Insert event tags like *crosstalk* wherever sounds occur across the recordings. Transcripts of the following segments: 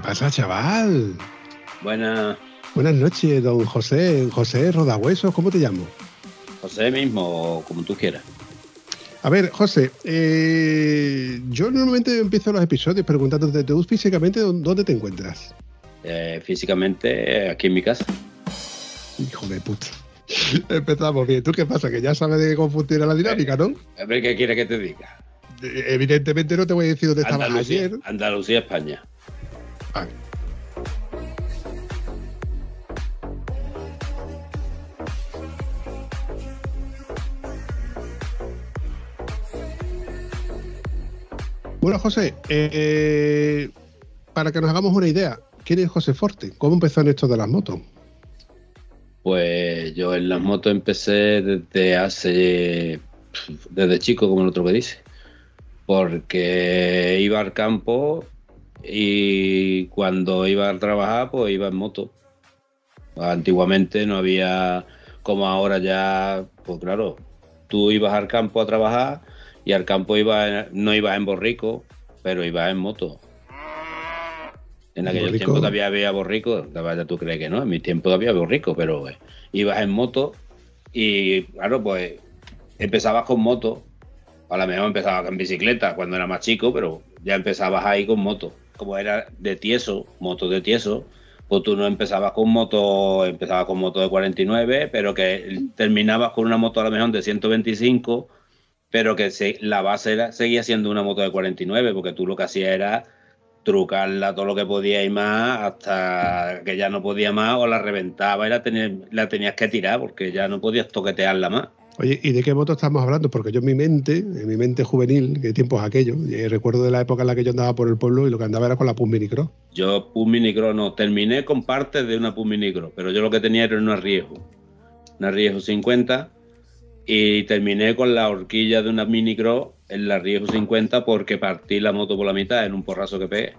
¿Qué pasa, chaval? Buenas. Buenas noches, don José. José Rodahuesos, ¿cómo te llamo? José mismo, como tú quieras. A ver, José, eh, yo normalmente empiezo los episodios preguntándote tú físicamente dónde te encuentras. Eh, físicamente aquí en mi casa. Hijo de puta. *laughs* Empezamos bien. ¿Tú qué pasa? Que ya sabes de cómo funciona la dinámica, ¿no? A ver qué quiere que te diga. Evidentemente no te voy a decir dónde estabas ayer. Andalucía, España. Bueno, José, eh, para que nos hagamos una idea, ¿quién es José Forte? ¿Cómo empezó en esto de las motos? Pues yo en las motos empecé desde hace, desde chico, como el otro que dice, porque iba al campo y cuando iba a trabajar, pues iba en moto. Antiguamente no había, como ahora ya, pues claro, tú ibas al campo a trabajar y al campo iba, no ibas en borrico, pero ibas en moto. En aquel tiempo todavía había borrico, ya tú crees que no, en mi tiempo todavía había borrico, pero eh, ibas en moto y claro, pues empezabas con moto, a lo mejor empezabas en bicicleta cuando era más chico, pero ya empezabas ahí con moto como era de tieso, moto de tieso, pues tú no empezabas con moto, empezabas con moto de 49, pero que terminabas con una moto a lo mejor de 125, pero que la base era, seguía siendo una moto de 49, porque tú lo que hacías era trucarla todo lo que podía y más hasta que ya no podía más o la reventaba y la, la tenías que tirar porque ya no podías toquetearla más. Oye, ¿y de qué moto estamos hablando? Porque yo en mi mente, en mi mente juvenil, qué tiempos aquellos, eh, recuerdo de la época en la que yo andaba por el pueblo y lo que andaba era con la Pum Minicro. Yo Pum Minicro no, terminé con parte de una Pum Minicro, pero yo lo que tenía era una Riesgo, una Riesgo 50 y terminé con la horquilla de una Minicro en la Riesgo 50 porque partí la moto por la mitad en un porrazo que pegué.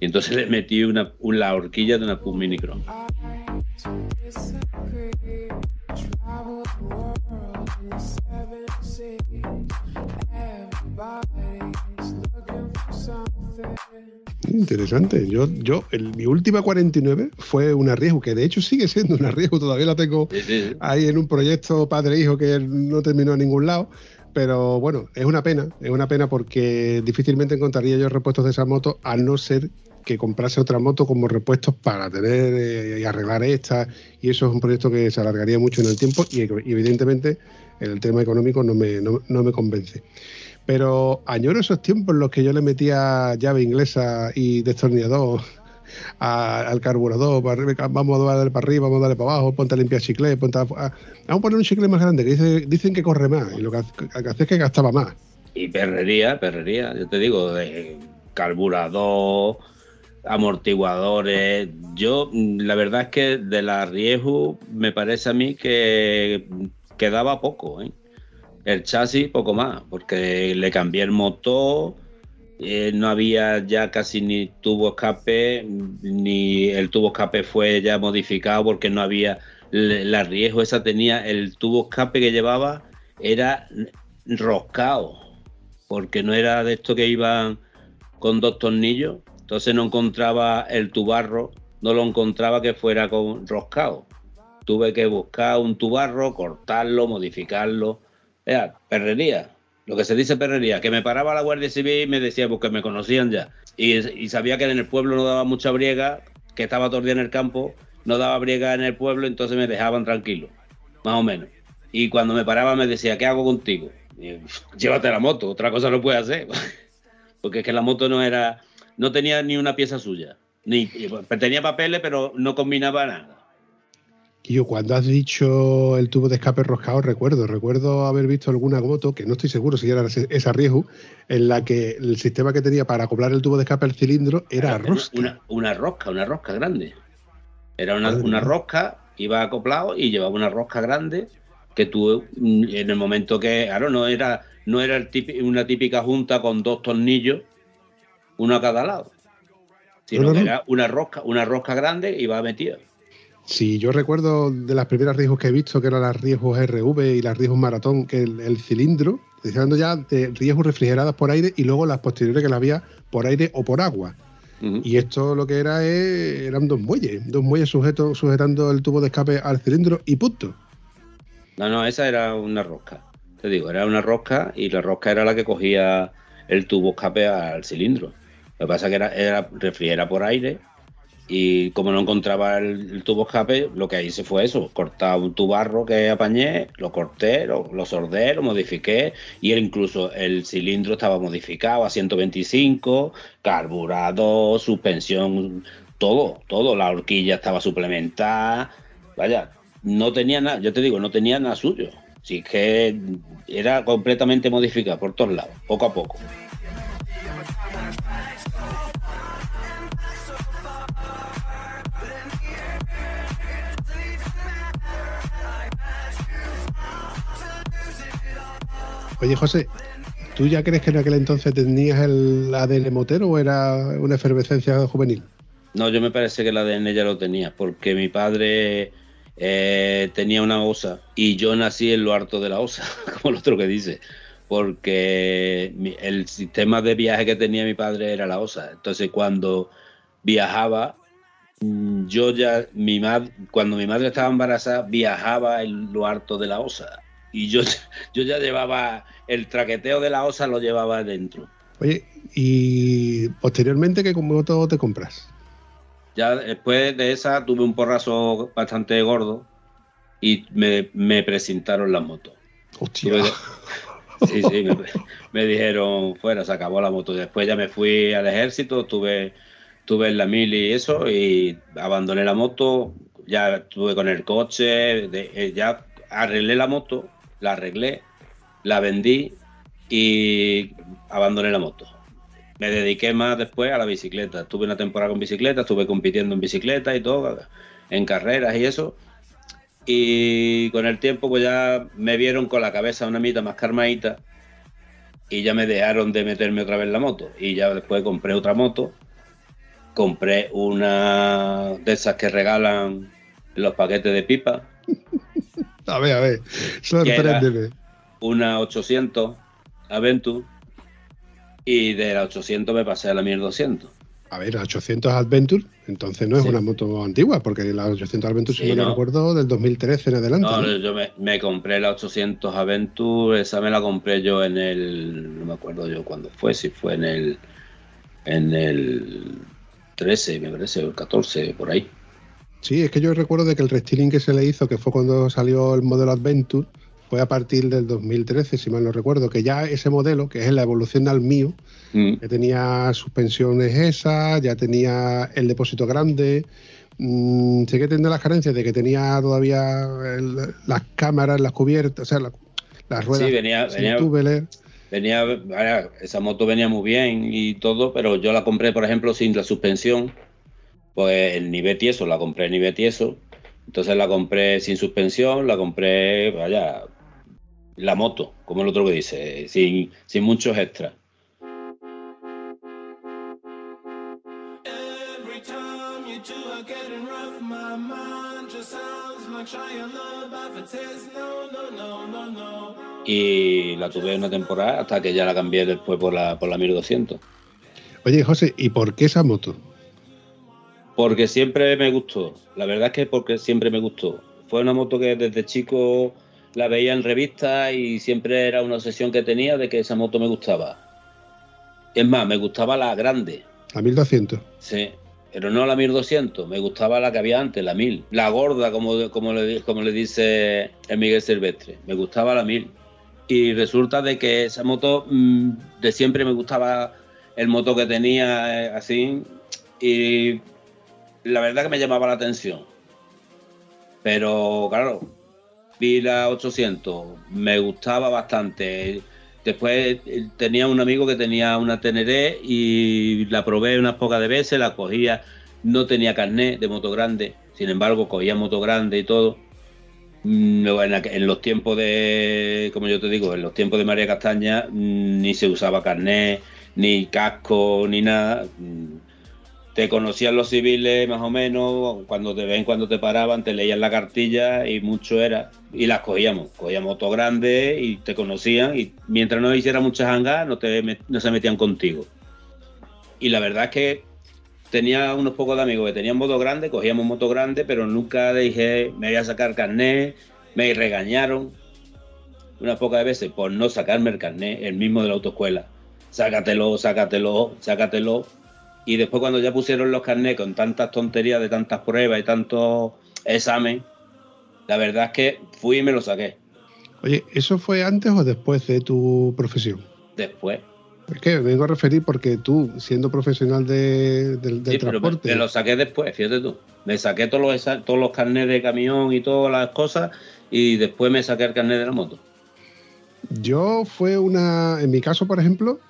Y entonces le metí una, la horquilla de una Pum Minicro. Interesante. Yo, yo, mi última 49 fue un arriesgo, que de hecho sigue siendo un arriesgo, todavía la tengo ahí en un proyecto padre-hijo que no terminó a ningún lado. Pero bueno, es una pena, es una pena porque difícilmente encontraría yo repuestos de esa moto, a no ser que comprase otra moto como repuestos para tener eh, y arreglar esta. Y eso es un proyecto que se alargaría mucho en el tiempo y, evidentemente el tema económico no me, no, no me convence. Pero añoro esos tiempos en los que yo le metía llave inglesa y destornillador al carburador, vamos a darle para arriba, vamos a darle para abajo, ponte a limpiar chicle, ponte vamos a poner un chicle más grande, que dicen que corre más, y lo que, hace es que gastaba más. Y perrería, perrería, yo te digo, de carburador, amortiguadores. Yo, la verdad es que de la riesgo me parece a mí que quedaba poco, ¿eh? El chasis poco más, porque le cambié el motor, eh, no había ya casi ni tubo escape, ni el tubo escape fue ya modificado porque no había la riesgo esa tenía el tubo escape que llevaba era roscado, porque no era de esto que iban con dos tornillos, entonces no encontraba el tubarro, no lo encontraba que fuera con roscado. Tuve que buscar un tubarro, cortarlo, modificarlo era perrería, lo que se dice perrería, que me paraba la Guardia Civil y me decía, porque me conocían ya. Y, sabía que en el pueblo no daba mucha briega, que estaba todo el día en el campo, no daba briega en el pueblo, entonces me dejaban tranquilo, más o menos. Y cuando me paraba me decía, ¿qué hago contigo? Llévate la moto, otra cosa no puede hacer. *laughs* porque es que la moto no era, no tenía ni una pieza suya. Ni, tenía papeles, pero no combinaba nada. Y yo cuando has dicho el tubo de escape roscado, recuerdo, recuerdo haber visto alguna moto, que no estoy seguro si era esa riesgo, en la que el sistema que tenía para acoplar el tubo de escape al cilindro era, rosca. Una, una, rosca, una rosca grande. Era una, una rosca, iba acoplado y llevaba una rosca grande que tú mm, en el momento que, claro, no era, no era una típica junta con dos tornillos, uno a cada lado, sino que era una rosca, una rosca grande y va metida. Sí, yo recuerdo de las primeras riesgos que he visto, que eran las riesgos RV y las riesgos maratón, que el, cilindro, estoy hablando ya de riesgos refrigeradas por aire y luego las posteriores que la había por aire o por agua. Y esto lo que era eran dos muelles, dos muelles sujetos, sujetando el tubo de escape al cilindro y punto. No, no, esa era una rosca. Te digo, era una rosca y la rosca era la que cogía el tubo escape al cilindro. Lo que pasa es que era, era refrigera por aire y como no encontraba el, tubo escape, lo que hice fue eso, cortar un tubarro que apañé, lo corté, lo, lo sordé, lo modifiqué y incluso el cilindro estaba modificado a 125, carburado, suspensión, todo, todo, la horquilla estaba suplementada, vaya, no tenía nada, yo te digo, no tenía nada suyo, así que era completamente modificado por todos lados, poco a poco. Oye, José, ¿tú ya crees que en aquel entonces tenías el ADN motero o era una efervescencia juvenil? No, yo me parece que el ADN ya lo tenía, porque mi padre eh, tenía una osa y yo nací en lo harto de la osa, *laughs* como el otro que dice, porque el sistema de viaje que tenía mi padre era la osa. Entonces, cuando viajaba, mm, yo ya, mi madre, cuando mi madre estaba embarazada, viajaba en lo harto de la osa y yo, *laughs* yo ya llevaba el traqueteo de la osa, lo llevaba dentro. Oye, y posteriormente, ¿qué moto te compras? Ya después de esa tuve un porrazo bastante gordo y me, presentaron las motos. Hostia. *laughs* Sí, sí, me, dijeron, fuera, se acabó la moto. Después ya me fui al ejército, tuve, tuve en la mil y eso, y abandoné la moto, ya estuve con el coche, eh, ya arreglé la moto la arreglé, la vendí y abandoné la moto. Me dediqué más después a la bicicleta. Tuve una temporada con bicicleta, estuve compitiendo en bicicleta y todo, en carreras y eso. Y con el tiempo pues ya me vieron con la cabeza una mitad más carmadita y ya me dejaron de meterme otra vez en la moto. Y ya después compré otra moto. Compré una de esas que regalan los paquetes de pipa. *laughs* A ver, a ver, sorpréndeme. Una 800 Aventure y de la 800 me pasé a la 1200. A ver, la 800 Adventure, entonces no es una moto antigua, porque la 800 Adventure, si no, me recuerdo, del 2013 en adelante. No, yo me, compré la 800 Adventure, esa me la compré yo en el, no me acuerdo yo cuándo fue, si fue en el, en el 13, me parece, o el 14, por ahí. Sí, es que yo recuerdo de que el restyling que se le hizo, que fue cuando salió el modelo Adventure, fue a partir del 2013, si mal no recuerdo, que ya ese modelo, que es la evolución al mío, mm. que tenía suspensiones esas, ya tenía el depósito grande, mmm, sé que tenía las carencias de que tenía todavía las cámaras, las cubiertas, o sea, las ruedas. Sí, venía, venía, esa moto venía muy bien y todo, pero yo la compré, por ejemplo, sin la suspensión pues el nivel tieso la compré en nivel tieso. Entonces la compré sin suspensión, la compré, vaya, la moto, como el otro que dice, sin, sin muchos extras. Y la tuve una temporada hasta que ya la cambié después por la, por la 1200. Oye, José, ¿y por qué esa moto? Porque siempre me gustó. La verdad es que porque siempre me gustó. Fue una moto que desde chico la veía en revistas y siempre era una obsesión que tenía de que esa moto me gustaba. Es más, me gustaba la grande. La 1200. Sí, pero no la 1200. Me gustaba la que había antes, la 1000. La gorda, como, como, le, como le dice el Miguel Silvestre. Me gustaba la 1000. Y resulta de que esa moto mm, de siempre me gustaba el moto que tenía eh, así. Y la verdad que me llamaba la atención. Pero claro, vi la 800, me gustaba bastante. Después eh, tenía un amigo que tenía una Teneré y la probé unas pocas de veces, la cogía, no tenía carnet de moto grande, sin embargo cogía moto grande y todo. Mm, en los tiempos de, como yo te digo, en los tiempos de María Castaña mm, ni se usaba carnet, ni casco, ni nada. Te conocían los civiles más o menos, cuando te ven, cuando te paraban, te leían la cartilla y mucho era. Y las cogíamos, cogíamos motos grandes y te conocían y mientras no hiciera muchas hangas no, te, no se metían contigo. Y la verdad es que tenía unos pocos de amigos que tenían moto grande, cogíamos moto grande, pero nunca dije me voy a sacar carnet, me regañaron unas pocas veces por no sacarme el carnet, el mismo de la autoescuela. Sácatelo, sácatelo, sácatelo y después cuando ya pusieron los carnets con tantas tonterías de tantas pruebas y tantos examen, la verdad es que fui y me lo saqué. Oye, ¿eso fue antes o después de tu profesión? Después. ¿Por qué? Me vengo a referir porque tú, siendo profesional de, del, sí, transporte... Pero me, lo saqué después, fíjate tú. Me saqué todos los, todos los carnets de camión y todas las cosas y después me saqué el carnet de la moto. Yo fue una... En mi caso, por ejemplo,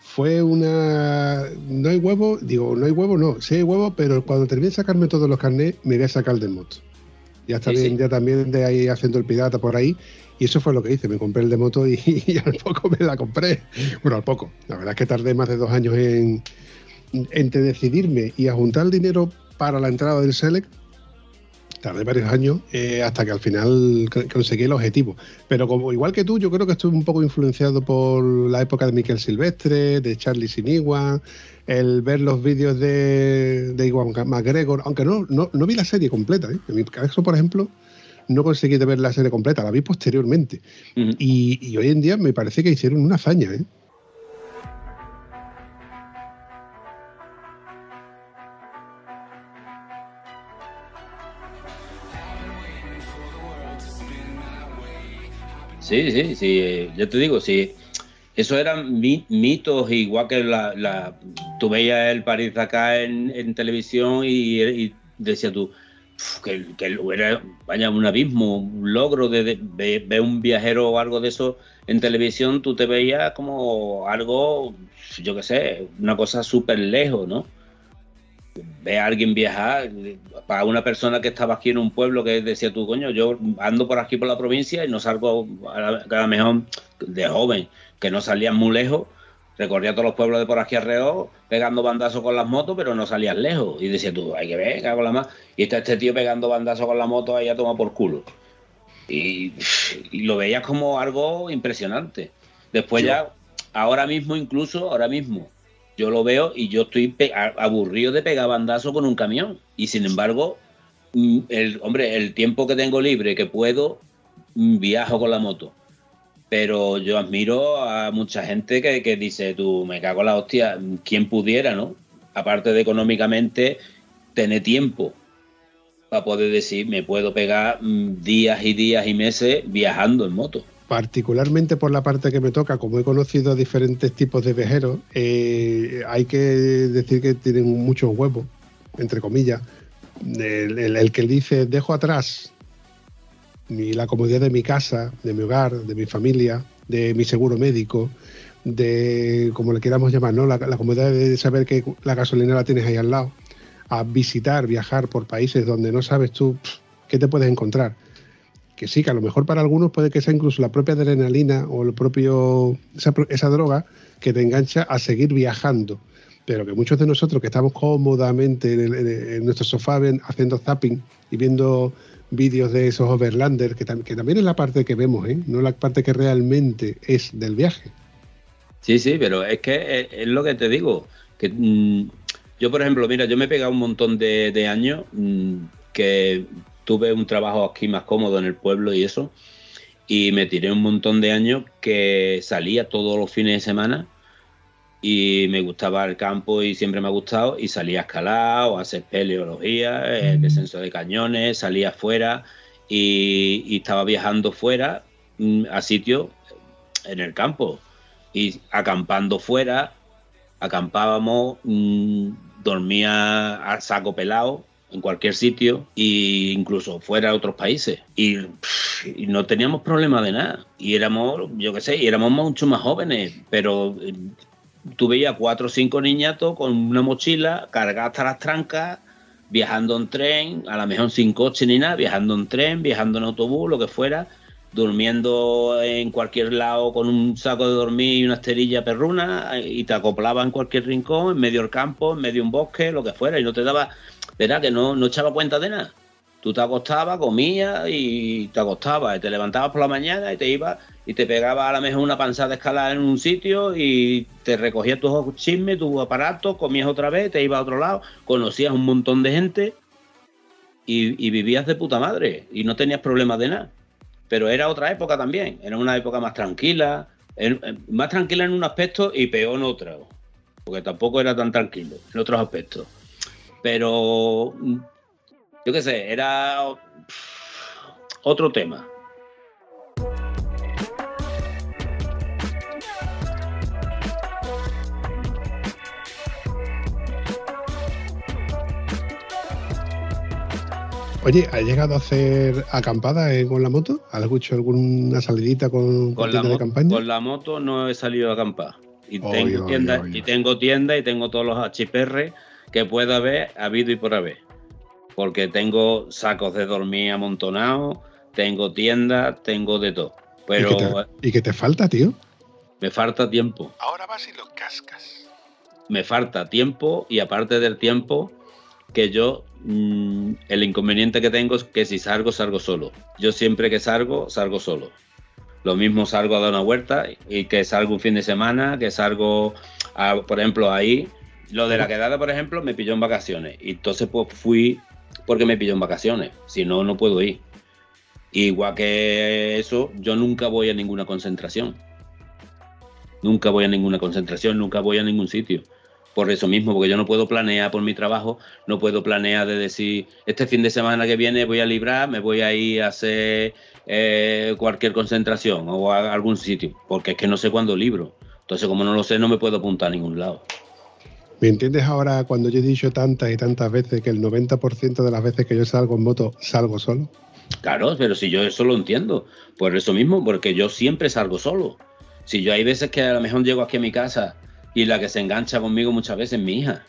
fue una. No hay huevo, digo, no hay huevo, no, sí hay huevo, pero cuando terminé de sacarme todos los carnets, me voy a sacar el de moto. Ya está bien, ya también de ahí haciendo el pirata por ahí. Y eso fue lo que hice, me compré el de moto y, *laughs* al poco me la compré. Bueno, al poco. La verdad es que tardé más de dos años en entre decidirme y a juntar el dinero para la entrada del Select tardé varios años eh, hasta que al final conseguí el objetivo. Pero como igual que tú, yo creo que estoy un poco influenciado por la época de Miquel Silvestre, de Charlie Sinigua, el ver los vídeos de, de Iwan McGregor, aunque no, no, vi la serie completa. ¿eh? En mi caso, por ejemplo, no conseguí ver la serie completa, la vi posteriormente. y, y, hoy en día me parece que hicieron una hazaña. ¿eh? Sí, sí, sí. Yo te digo, sí. Eso eran mitos, igual que la, la, tú veías el París acá en, televisión y, decías tú, que, que, era vaya un abismo, un logro de, ver un viajero o algo de eso en televisión, tú te veías como algo, yo qué sé, una cosa súper lejos, ¿no? Ve a alguien viajar, para una persona que estaba aquí en un pueblo que decía tú, coño, yo ando por aquí por la provincia y no salgo a cada mejor de joven, que no salías muy lejos, recorría todos los pueblos de por aquí alrededor, pegando bandazos con las motos, pero no salías lejos. Y decía tú, hay que ver, cago la más. Y está este tío pegando bandazos con la moto ahí a tomar por culo. Y, lo veías como algo impresionante. Después ya, ahora mismo incluso, ahora mismo, yo lo veo y yo estoy aburrido de pegar bandazo con un camión. Y sin embargo, mm, el hombre, el tiempo que tengo libre, que puedo, mm, viajo con la moto. Pero yo admiro a mucha gente que, dice, tú, me cago en la hostia, ¿quién pudiera, no? Aparte de económicamente, tener tiempo para poder decir, me puedo pegar mm, días y días y meses viajando en moto particularmente por la parte que me toca, como he conocido diferentes tipos de viajeros, eh, hay que decir que tienen muchos huevos, entre comillas. El, que dice, dejo atrás la comodidad de mi casa, de mi hogar, de mi familia, de mi seguro médico, de como le queramos llamar, ¿no? La, comodidad de saber que la gasolina la tienes ahí al lado, a visitar, viajar por países donde no sabes tú qué te puedes encontrar que sí, que a lo mejor para algunos puede que sea incluso la propia adrenalina o el propio esa, droga que te engancha a seguir viajando. Pero que muchos de nosotros que estamos cómodamente en, nuestro sofá haciendo zapping y viendo vídeos de esos overlanders, que, que, también es la parte que vemos, ¿eh? no la parte que realmente es del viaje. Sí, sí, pero es que es, lo que te digo, que mm, yo por ejemplo, mira, yo me he pegado un montón de, años mm, que tuve un trabajo aquí más cómodo en el pueblo y eso, y me tiré un montón de años que salía todos los fines de semana y me gustaba el campo y siempre me ha gustado y salía a escalar o a hacer peleología, el mm. descenso de cañones, salía afuera y, estaba viajando fuera mm, a sitios en el campo y acampando fuera, acampábamos, mm, dormía a saco pelado en cualquier sitio e incluso fuera de otros países. Y, no teníamos problema de nada. Y éramos, yo qué sé, y éramos mucho más jóvenes, pero eh, tú veías cuatro o cinco niñatos con una mochila cargada hasta las trancas, viajando en tren, a lo mejor sin coche ni nada, viajando en tren, viajando en autobús, lo que fuera, durmiendo en cualquier lado con un saco de dormir y una esterilla perruna y te acoplaba en cualquier rincón, en medio del campo, en medio de un bosque, lo que fuera, y no te daba, verá que no, no echaba cuenta de nada. Tú te acostabas, comías y te acostabas, y te levantabas por la mañana y te ibas y te pegabas a la mejor una panzada de escalada en un sitio y te recogías tus chismes, tus aparatos, comías otra vez, te ibas a otro lado, conocías un montón de gente y vivías de puta madre y no tenías problemas de nada pero era otra época también, era una época más tranquila, más tranquila en un aspecto y peor en otro, porque tampoco era tan tranquilo en otros aspectos. Pero, yo qué sé, era otro tema. Oye, ¿has llegado a hacer acampada con la moto? ¿Has hecho alguna salidita con, con, la, de campaña? Con la moto no he salido a acampar. Y, tengo tienda, y tengo tienda y tengo todos los HPR que pueda haber habido y por haber. Porque tengo sacos de dormir amontonados, tengo tiendas, tengo de todo. Pero, ¿Y qué te, falta, tío? Me falta tiempo. Ahora vas y lo cascas. Me falta tiempo y aparte del tiempo, que yo Mm, el inconveniente que tengo es que si salgo, salgo solo. Yo siempre que salgo, salgo solo. Lo mismo salgo a dar una vuelta y que salgo un fin de semana, que salgo, por ejemplo, ahí. Lo de la quedada, por ejemplo, me pilló en vacaciones. Y entonces pues fui porque me pilló en vacaciones. Si no, no puedo ir. Igual que eso, yo nunca voy a ninguna concentración. Nunca voy a ninguna concentración, nunca voy a ningún sitio por eso mismo, porque yo no puedo planear por mi trabajo, no puedo planear de decir, este fin de semana que viene voy a librar, me voy a ir a hacer eh, cualquier concentración o a algún sitio, porque es que no sé cuándo libro. Entonces, como no lo sé, no me puedo apuntar a ningún lado. ¿Me entiendes ahora cuando yo he dicho tantas y tantas veces que el 90% de las veces que yo salgo en moto salgo solo? Claro, pero si yo eso lo entiendo, por eso mismo, porque yo siempre salgo solo. Si yo hay veces que a lo mejor llego aquí a mi casa y la que se engancha conmigo muchas veces es mi hija.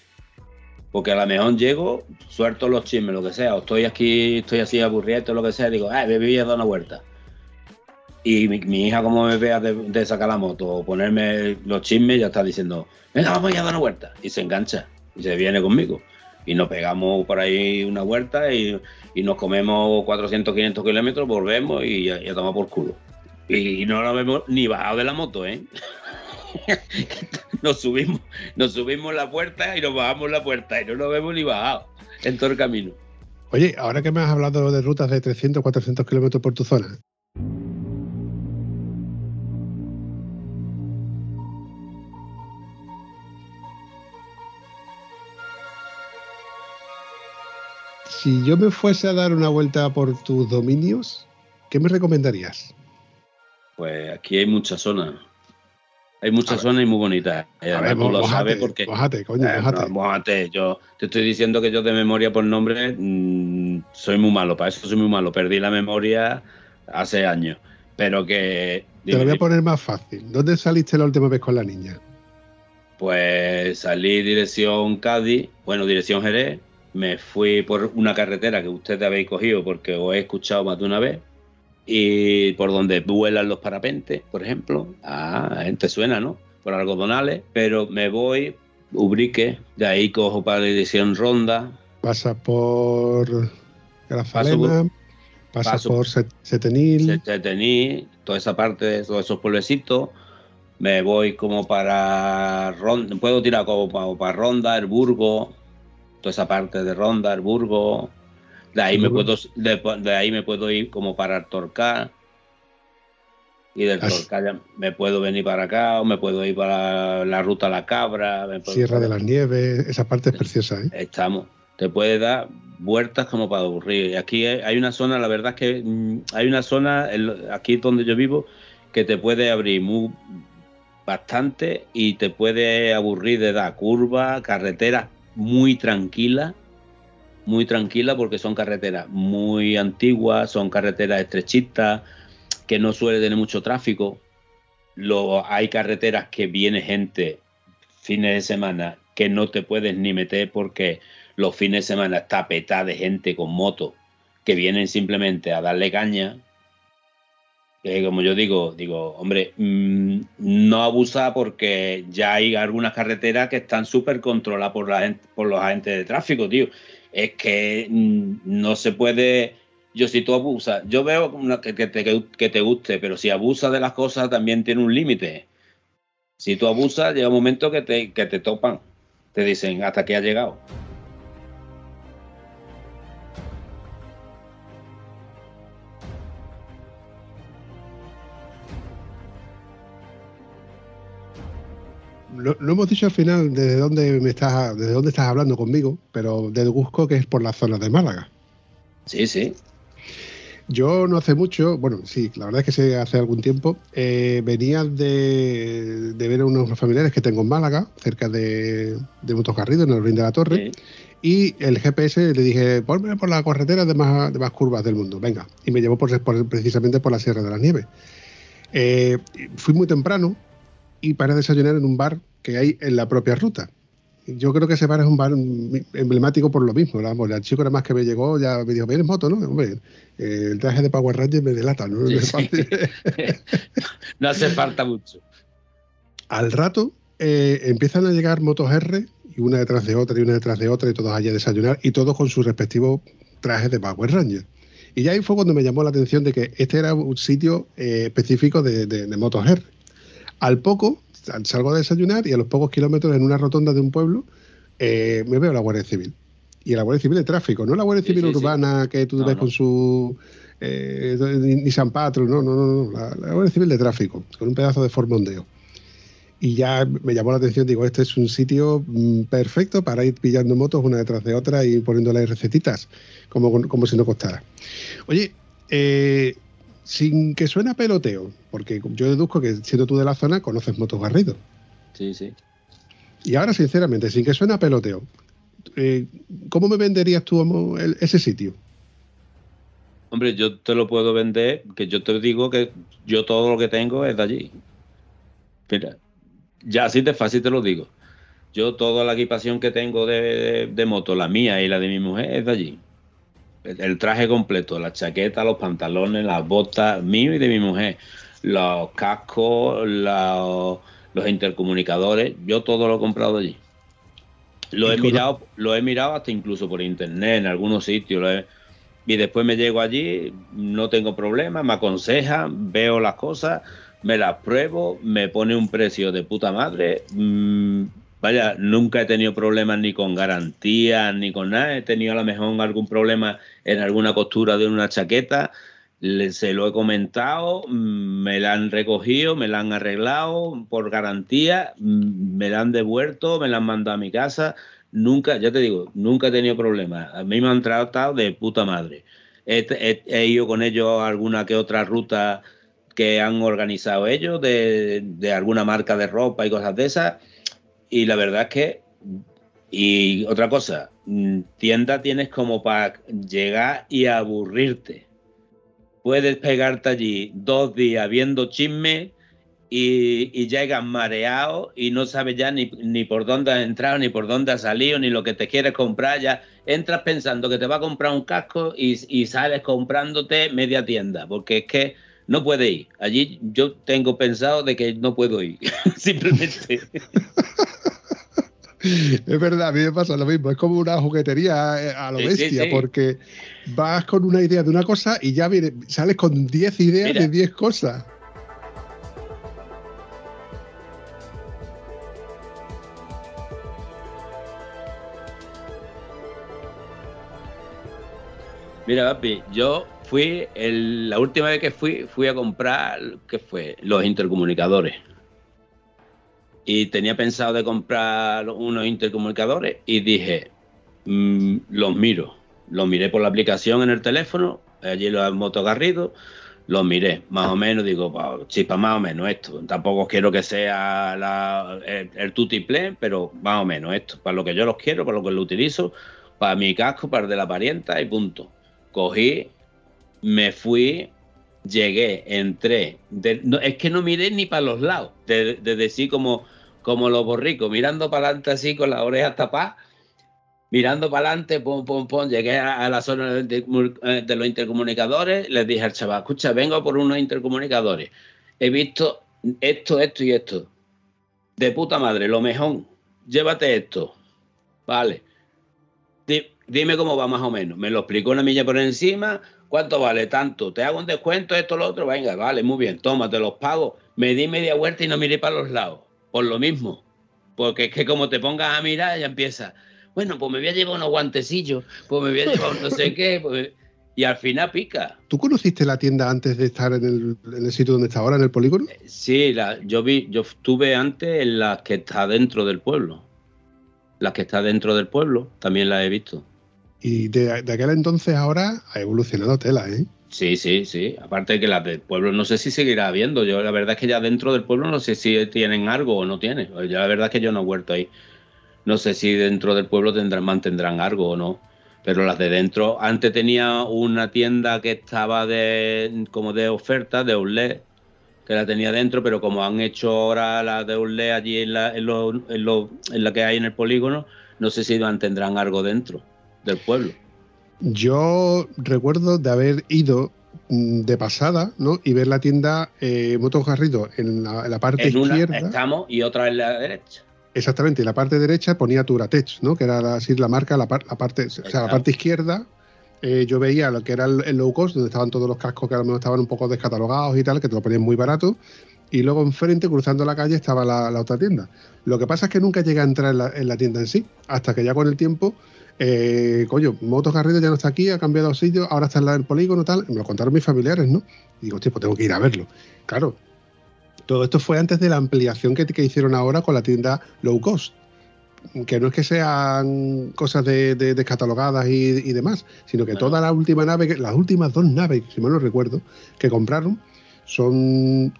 Porque a lo mejor llego, suelto los chismes, lo que sea, o estoy aquí, estoy así aburrido, lo que sea, digo, ah, bebí a dar una vuelta. Y mi, hija, como me vea de, sacar la moto o ponerme los chismes, ya está diciendo, venga, vamos a dar una vuelta. Y se engancha y se viene conmigo. Y nos pegamos por ahí una vuelta y, nos comemos 400, 500 kilómetros, volvemos y ya, ya por culo. Y no la vemos ni bajado de la moto, ¿eh? *laughs* nos subimos, nos subimos la puerta y nos bajamos la puerta y no nos vemos ni bajado en todo el camino. Oye, ahora que me has hablado de rutas de 300, 400 kilómetros por tu zona, si yo me fuese a dar una vuelta por tus dominios, ¿qué me recomendarías? Pues aquí hay muchas zonas. Hay muchas zonas y muy bonitas. Eh, a ver, lo sabes porque. Mojate, coño, eh, Yo te estoy diciendo que yo de memoria por nombre mm, soy muy malo. Para eso soy muy malo. Perdí la memoria hace años. Pero que. Te lo voy a poner más fácil. ¿Dónde saliste la última vez con la niña? Pues salí dirección Cádiz, bueno, dirección Jerez. Me fui por una carretera que ustedes habéis cogido porque os he escuchado más de una vez y por donde vuelan los parapentes, por ejemplo. Ah, gente suena, ¿no? Por algodonales, pero me voy, Ubrique, de ahí cojo para la edición Ronda. Pasa por Grazalema, pasa por Setenil. Setenil, toda esa parte, todos esos pueblecitos. Me voy como para Ronda, puedo tirar como para, Ronda, el Burgo, toda esa parte de Ronda, el Burgo, de ahí, me puedo, de, ahí me puedo ir como para Torcar. Y del Torcar me puedo venir para acá o me puedo ir para la ruta La Cabra. Sierra de las Nieves, esa parte es preciosa. ¿eh? Estamos. Te puede dar vueltas como para aburrir. Aquí hay una zona, la verdad es que mm, hay una zona, aquí donde yo vivo, que te puede abrir muy, bastante y te puede aburrir de dar curvas, carreteras muy tranquilas muy tranquila porque son carreteras muy antiguas, son carreteras estrechistas, que no suele tener mucho tráfico. Lo, hay carreteras que viene gente fines de semana que no te puedes ni meter porque los fines de semana está petada de gente con moto que vienen simplemente a darle caña. Como yo digo, digo, hombre, mm, no abusa porque ya hay algunas carreteras que están súper controladas por, la por los agentes de tráfico, tío. Es que mm, no se puede. Yo, si tú abusas, yo veo que, te, que te guste, pero si abusas de las cosas también tiene un límite. Si tú abusas, llega un momento que te, que te topan. Te dicen hasta que ha llegado. Lo, hemos dicho al final desde dónde me estás, desde dónde estás hablando conmigo, pero deduzco que es por la zona de Málaga. Sí, sí. Yo no hace mucho, bueno, sí, la verdad es que sí, hace algún tiempo, eh, venía de, ver a unos familiares que tengo en Málaga, cerca de, de Garrido, en el Rin de la Torre, y el GPS le dije, ponme por la carretera de más, de más curvas del mundo, venga, y me llevó por, precisamente por la Sierra de la Nieve. Eh, fui muy temprano y para desayunar en un bar que hay en la propia ruta. Yo creo que ese bar es un bar emblemático por lo mismo. Vamos, el chico nada más que me llegó ya me dijo, vienes moto, ¿no? Hombre, eh, el traje de Power Ranger me delata, ¿no? *laughs* no hace falta mucho. Al rato eh, empiezan a llegar motos R y una detrás de otra y una detrás de otra y todos allí a desayunar y todos con sus respectivos trajes de Power Ranger. Y ya ahí fue cuando me llamó la atención de que este era un sitio eh, específico de, de motos R. Al poco salgo a desayunar y a los pocos kilómetros en una rotonda de un pueblo eh, me veo la Guardia Civil. Y la Guardia Civil de tráfico, no la Guardia Civil urbana que tú ves con su eh, Nissan Patrol, no, no, no, la, Guardia Civil de tráfico, con un pedazo de formondeo. Y ya me llamó la atención, digo, este es un sitio mm, perfecto para ir pillando motos una detrás de otra y poniéndole recetitas, como, como si no costara. Oye, eh, sin que suene peloteo, porque yo deduzco que siendo tú de la zona conoces Motos Garrido. Sí, sí. Y ahora, sinceramente, sin que suene peloteo, eh, ¿cómo me venderías tú ese sitio? Hombre, yo te lo puedo vender, que yo te digo que yo todo lo que tengo es de allí. Mira, ya así de fácil te lo digo. Yo toda la equipación que tengo de moto, la mía y la de mi mujer, es de allí el traje completo, la chaqueta, los pantalones, las botas, mío y de mi mujer, los cascos, los, intercomunicadores, yo todo lo he comprado allí. Lo he mirado, lo he mirado hasta incluso por internet en algunos sitios. y después me llego allí, no tengo problema, me aconsejan, veo las cosas, me las pruebo, me pone un precio de puta madre, mm, Vaya, nunca he tenido problemas ni con garantías ni con nada. He tenido a lo mejor algún problema en alguna costura de una chaqueta. se lo he comentado, mm, me la han recogido, me la han arreglado por garantía, mm, me la han devuelto, me la han mandado a mi casa. Nunca, ya te digo, nunca he tenido problemas. A mí me han tratado de puta madre. He, ido con ellos a alguna que otra ruta que han organizado ellos, de, de alguna marca de ropa y cosas de esas y la verdad es que, y otra cosa, mm, tienda tienes como para llegar y aburrirte. Puedes pegarte allí dos días viendo chisme y, y llegas mareado y no sabes ya ni, ni, por dónde has entrado, ni por dónde has salido, ni lo que te quieres comprar. Ya entras pensando que te va a comprar un casco y, y sales comprándote media tienda, porque es que no puede ir. Allí yo tengo pensado de que no puedo ir, *laughs* simplemente. *laughs* es verdad, a mí me pasa lo mismo. Es como una juguetería eh, a lo bestia, porque vas con una idea de una cosa y ya viene, sales con 10 ideas de 10 cosas. Mira, papi, yo fui, la última vez que fui, fui a comprar, ¿qué fue? Los intercomunicadores. Y tenía pensado de comprar unos intercomunicadores y dije, mm, los miro. Los miré por la aplicación en el teléfono, allí los motogarridos, los miré, más o menos, digo, chispa, más o menos esto. Tampoco quiero que sea el, el pero más o menos esto. Para lo que yo los quiero, para lo que lo utilizo, para mi casco, para el de la parienta y punto. Cogí, me fui, llegué, entré. es que no miré ni para los lados, de, decir como, como los borricos, mirando para adelante así con las orejas tapadas, mirando para adelante, pum, pum, pum, llegué a, la zona de, de, los intercomunicadores, les dije al chaval, escucha, vengo por unos intercomunicadores. He visto esto, esto y esto. De puta madre, lo mejor, llévate esto. Vale. Dime cómo va más o menos. Me lo explicó una milla por encima, ¿Cuánto vale? Tanto. ¿Te hago un descuento? Esto, lo otro. Venga, vale, muy bien. Toma, te los pago. Me di media vuelta y no miré para los lados. Por lo mismo. Porque es que como te pongas a mirar, ya empieza. Bueno, pues me voy a llevar unos guantecillos. Pues me voy a llevar no sé qué. Pues, y al final pica. ¿Tú conociste la tienda antes de estar en el, sitio donde está ahora, en el polígono? Eh, sí, la, yo vi, yo estuve antes en las que está dentro del pueblo. Las que está dentro del pueblo, también las he visto. Y de, aquel entonces ahora ha evolucionado tela, ¿eh? Sí, sí, sí. Aparte que las del pueblo no sé si seguirá habiendo. Yo la verdad es que ya dentro del pueblo no sé si tienen algo o no tienen. Ya la verdad es que yo no he vuelto ahí. No sé si dentro del pueblo tendrán, mantendrán algo o no. Pero las de dentro, antes tenía una tienda que estaba de como de oferta, de outlet, que la tenía dentro, pero como han hecho ahora la de outlet allí en la, en, en la que hay en el polígono, no sé si mantendrán algo dentro del pueblo. Yo recuerdo de haber ido mm, de pasada, ¿no? Y ver la tienda eh, Motos Garrido en la, parte izquierda. estamos y otra en la derecha. Exactamente, en la parte derecha ponía Turatech, ¿no? Que era así la marca, la, parte, o sea, la parte izquierda. Eh, yo veía lo que era el, low cost, donde estaban todos los cascos que a lo mejor estaban un poco descatalogados y tal, que te lo ponían muy barato. Y luego enfrente, cruzando la calle, estaba la, otra tienda. Lo que pasa es que nunca llegué a entrar en la tienda en sí, hasta que ya con el tiempo eh, coño, Motos Garrido ya no está aquí, ha cambiado de sitio, ahora está en el polígono, tal. Me lo contaron mis familiares, ¿no? Y digo, tío, pues tengo que ir a verlo. Claro, todo esto fue antes de la ampliación que, hicieron ahora con la tienda low cost. Que no es que sean cosas de, descatalogadas y, demás, sino que toda la última nave, las últimas dos naves, si mal no recuerdo, que compraron, son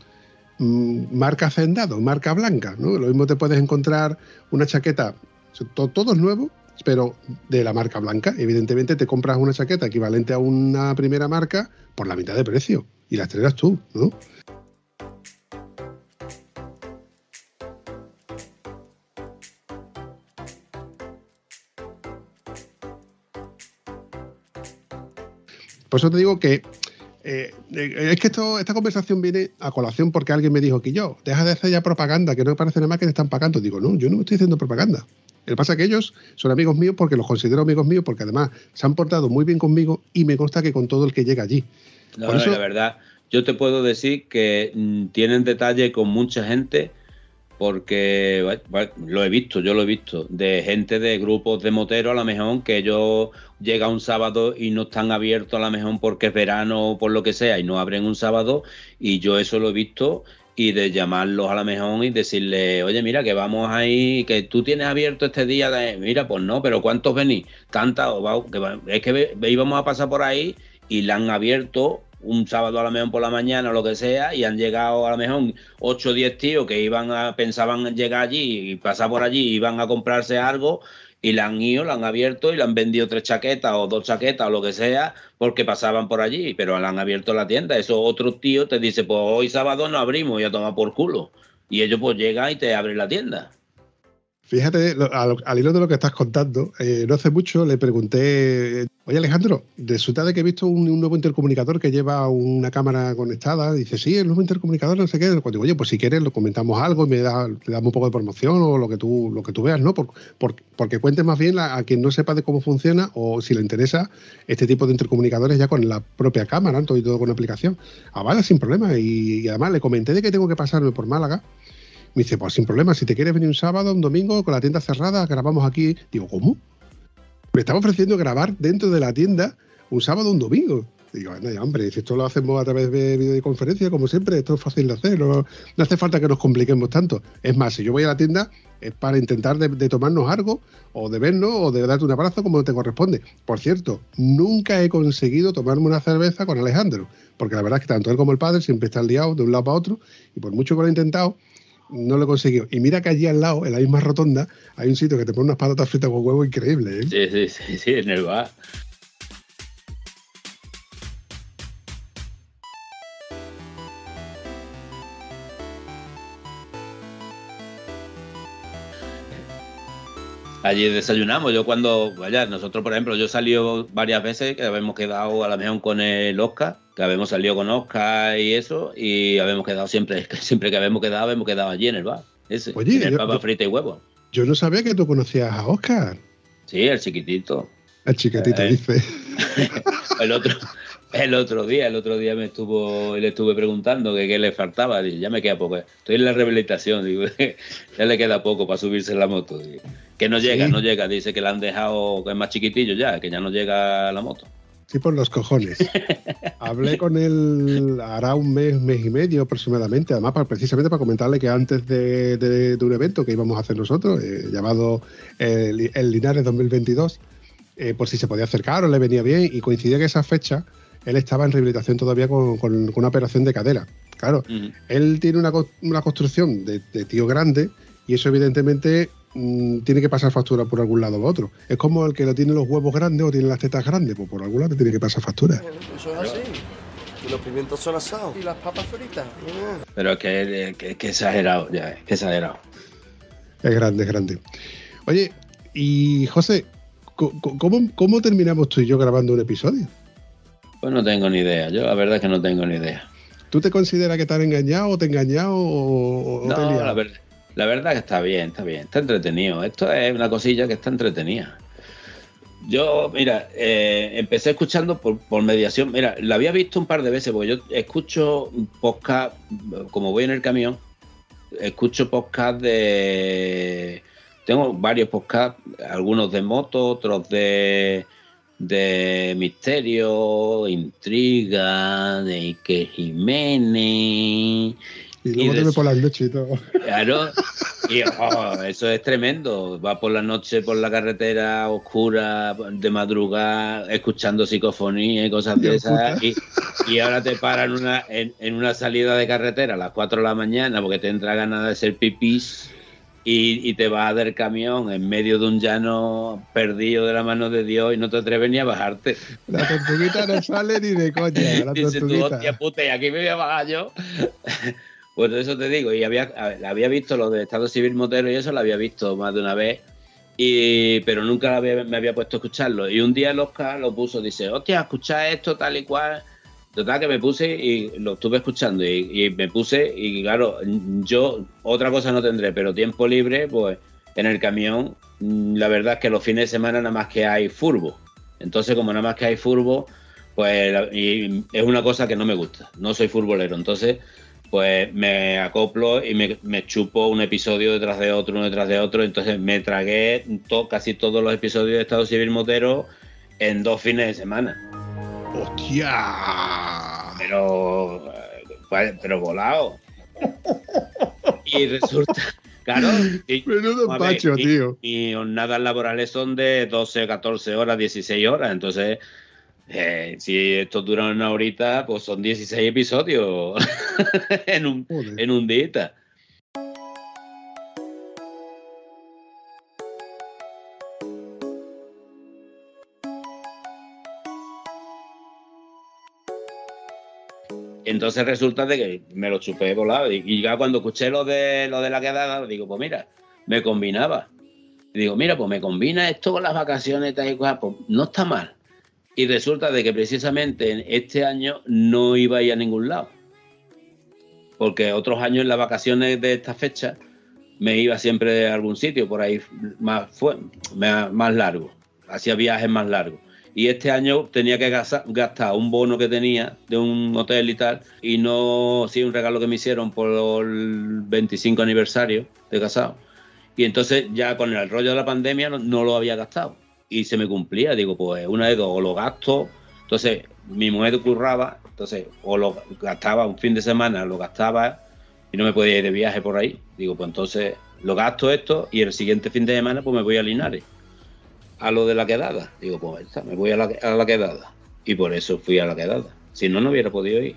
mm, marca Hacendado, marca blanca, ¿no? Lo mismo te puedes encontrar una chaqueta, todo, es nuevo, pero de la marca blanca. Evidentemente te compras una chaqueta equivalente a una primera marca por la mitad de precio y la estrenas tú, ¿no? Por eso te digo que eh, es que esto, esta conversación viene a colación porque alguien me dijo que yo, deja de hacer ya propaganda, que no parece nada más que te están pagando. Digo, no, yo no me estoy haciendo propaganda. Que pasa que ellos son amigos míos porque los considero amigos míos, porque además se han portado muy bien conmigo y me consta que con todo el que llega allí. No, la verdad, yo te puedo decir que mm, tienen detalle con mucha gente, porque lo he visto, yo lo he visto, de gente de grupos de moteros a lo mejor que ellos llegan un sábado y no están abiertos a lo mejor porque es verano o por lo que sea y no abren un sábado y yo eso lo he visto y de llamarlos a la mejor y decirle, oye, mira, que vamos ahí, que tú tienes abierto este día, de, mira, pues no, pero ¿cuántos venís? Tanta, es que íbamos a pasar por ahí y la han abierto un sábado a la mejor por la mañana o lo que sea y han llegado a lo mejor 8 o 10 tíos que iban a, pensaban llegar allí y pasar por allí iban a comprarse algo y la han ido, la han abierto y le han vendido tres chaquetas o dos chaquetas o lo que sea porque pasaban por allí, pero la han abierto la tienda. Eso otro tío te dice, pues hoy sábado no abrimos y a tomar por culo. Y ellos pues llegan y te abren la tienda. Fíjate, al, hilo de lo que estás contando, eh, no hace mucho le pregunté, oye Alejandro, resulta de que he visto un, nuevo intercomunicador que lleva una cámara conectada. Dice, sí, el nuevo intercomunicador, no sé qué. Pues digo, oye, pues si quieres lo comentamos algo y me da, le damos un poco de promoción o lo que tú, lo que tú veas, ¿no? Por, porque cuentes más bien a, quien no sepa de cómo funciona o si le interesa este tipo de intercomunicadores ya con la propia cámara, todo y todo con la aplicación. Ah, vale, sin problema. y además le comenté de que tengo que pasarme por Málaga me dice, pues sin problema, si te quieres venir un sábado, un domingo, con la tienda cerrada, grabamos aquí. Digo, ¿cómo? Me estaba ofreciendo grabar dentro de la tienda un sábado un domingo. Digo, no, hombre, si esto lo hacemos a través de videoconferencia, como siempre, esto es fácil de hacer, no, hace falta que nos compliquemos tanto. Es más, si yo voy a la tienda es para intentar de, tomarnos algo, o de vernos, o de darte un abrazo como te corresponde. Por cierto, nunca he conseguido tomarme una cerveza con Alejandro, porque la verdad es que tanto él como el padre siempre están liados de un lado para otro, y por mucho que lo he intentado, no lo he conseguido. Y mira que allí al lado, en la misma rotonda, hay un sitio que te pone unas patatas fritas con huevo increíble. ¿eh? Sí, sí, sí, sí, en el bar. Allí desayunamos. Yo cuando, vaya, nosotros por ejemplo, yo he salido varias veces que habíamos quedado a la mejor con el Oscar, que habíamos salido con Oscar y eso, y habíamos quedado siempre, *laughs* siempre que habíamos quedado, hemos quedado allí en el bar. Ese, Oye, en el papa frita y huevo. Yo no sabía que tú conocías a Oscar. Sí, el chiquitito. El chiquitito, eh, dice. *laughs* el otro, el otro día, el otro día me estuvo, le estuve preguntando que qué le faltaba. Dice, ya me queda poco. Estoy en la rehabilitación, digo, *laughs* ya le queda poco para subirse en la moto. que no llega, no llega. Dice que le han dejado, que es más chiquitillo ya, que ya no llega a la moto. Sí, por los cojones. *laughs* Hablé con él hará un mes, mes y medio aproximadamente, además precisamente para comentarle que antes de, un evento que íbamos a hacer nosotros, eh, llamado el, Linares 2022, eh, por si se podía acercar o le venía bien, y coincidía que esa fecha él estaba en rehabilitación todavía con, una operación de cadera. Claro, él tiene una, construcción de, tío grande y eso evidentemente mm, tiene que pasar factura por algún lado u otro. Es como el que no tiene los huevos grandes o tiene las tetas grandes, pues por algún lado tiene que pasar factura. Eso es así. los pimientos son asados. Y las papas fritas. Pero es que, exagerado, ya, es que exagerado. Es grande, es grande. Oye, y José, ¿cómo, ¿cómo terminamos tú y yo grabando un episodio? Pues no tengo ni idea. Yo la verdad es que no tengo ni idea. ¿Tú te consideras que te han engañado o te han engañado o, no, la, verdad, la verdad que está bien, está bien, está entretenido. Esto es una cosilla que está entretenida. Yo, mira, eh, empecé escuchando por, por, mediación. Mira, la había visto un par de veces, porque yo escucho podcast, como voy en el camión, escucho podcast de. Tengo varios podcasts, algunos de moto, otros de de misterio, intriga, de que Jiménez. Y luego por las noches y todo. Claro, y *laughs* oh, eso es tremendo. Va por la noche por la carretera oscura, de madrugada, escuchando psicofonía y cosas de esas. Y, y, ahora te paran una, en, en, una salida de carretera a las 4 de la mañana porque te entra ganas de ser pipís y, te vas del camión en medio de un llano perdido de la mano de Dios y no te atreves ni a bajarte. La tortuguita no sale ni de coña. La *laughs* Dice tú, hostia puta, y aquí me voy a bajar yo. *laughs* pues eso te digo, y había, había visto lo del Estado Civil Motero y eso lo había visto más de una vez. Y, pero nunca me había puesto a escucharlo. Y un día el Oscar lo puso, dice, hostia, escucha esto tal y cual. Total, que me puse y lo estuve escuchando y, me puse y claro, yo otra cosa no tendré, pero tiempo libre, pues en el camión, mm, la verdad es que los fines de semana nada más que hay furbo. Entonces, como nada más que hay furbo, pues es una cosa que no me gusta. No soy futbolero. Entonces, pues me acoplo y me, chupo un episodio detrás de otro, uno detrás de otro. Entonces me tragué casi todos los episodios de Estado Civil Motero en dos fines de semana. ¡Hostia! Pero. Pero volado. y resulta. Claro. Menudo pacho, tío. Mis jornadas laborales son de 12, 14 horas, 16 horas. Entonces, eh, si esto dura una horita, pues son 16 episodios *laughs* en, un, en un día. Entonces resulta de que me lo chupé volado. Y, y ya cuando escuché lo de lo de la quedada, digo, pues mira, me combinaba. digo, mira, pues me combina esto con las vacaciones, tal y cual, pues no está mal. Y resulta de que precisamente en este año no iba a ir a ningún lado. Porque otros años en las vacaciones de esta fecha me iba siempre a algún sitio por ahí más, fue, más largo. Hacía viajes más largos y este año tenía que gastar un bono que tenía de un hotel y tal, y no, sí, un regalo que me hicieron por el 25 aniversario de casado. Y entonces ya con el rollo de la pandemia no, lo había gastado. Y se me cumplía, digo, pues una de dos, o lo gasto, entonces mi mujer curraba, entonces o lo gastaba un fin de semana, lo gastaba y no me podía ir de viaje por ahí. Digo, pues entonces lo gasto esto y el siguiente fin de semana pues me voy a Linares a lo de la quedada. Digo, pues me voy a la, quedada. Y por eso fui a la quedada. Si no, no hubiera podido ir.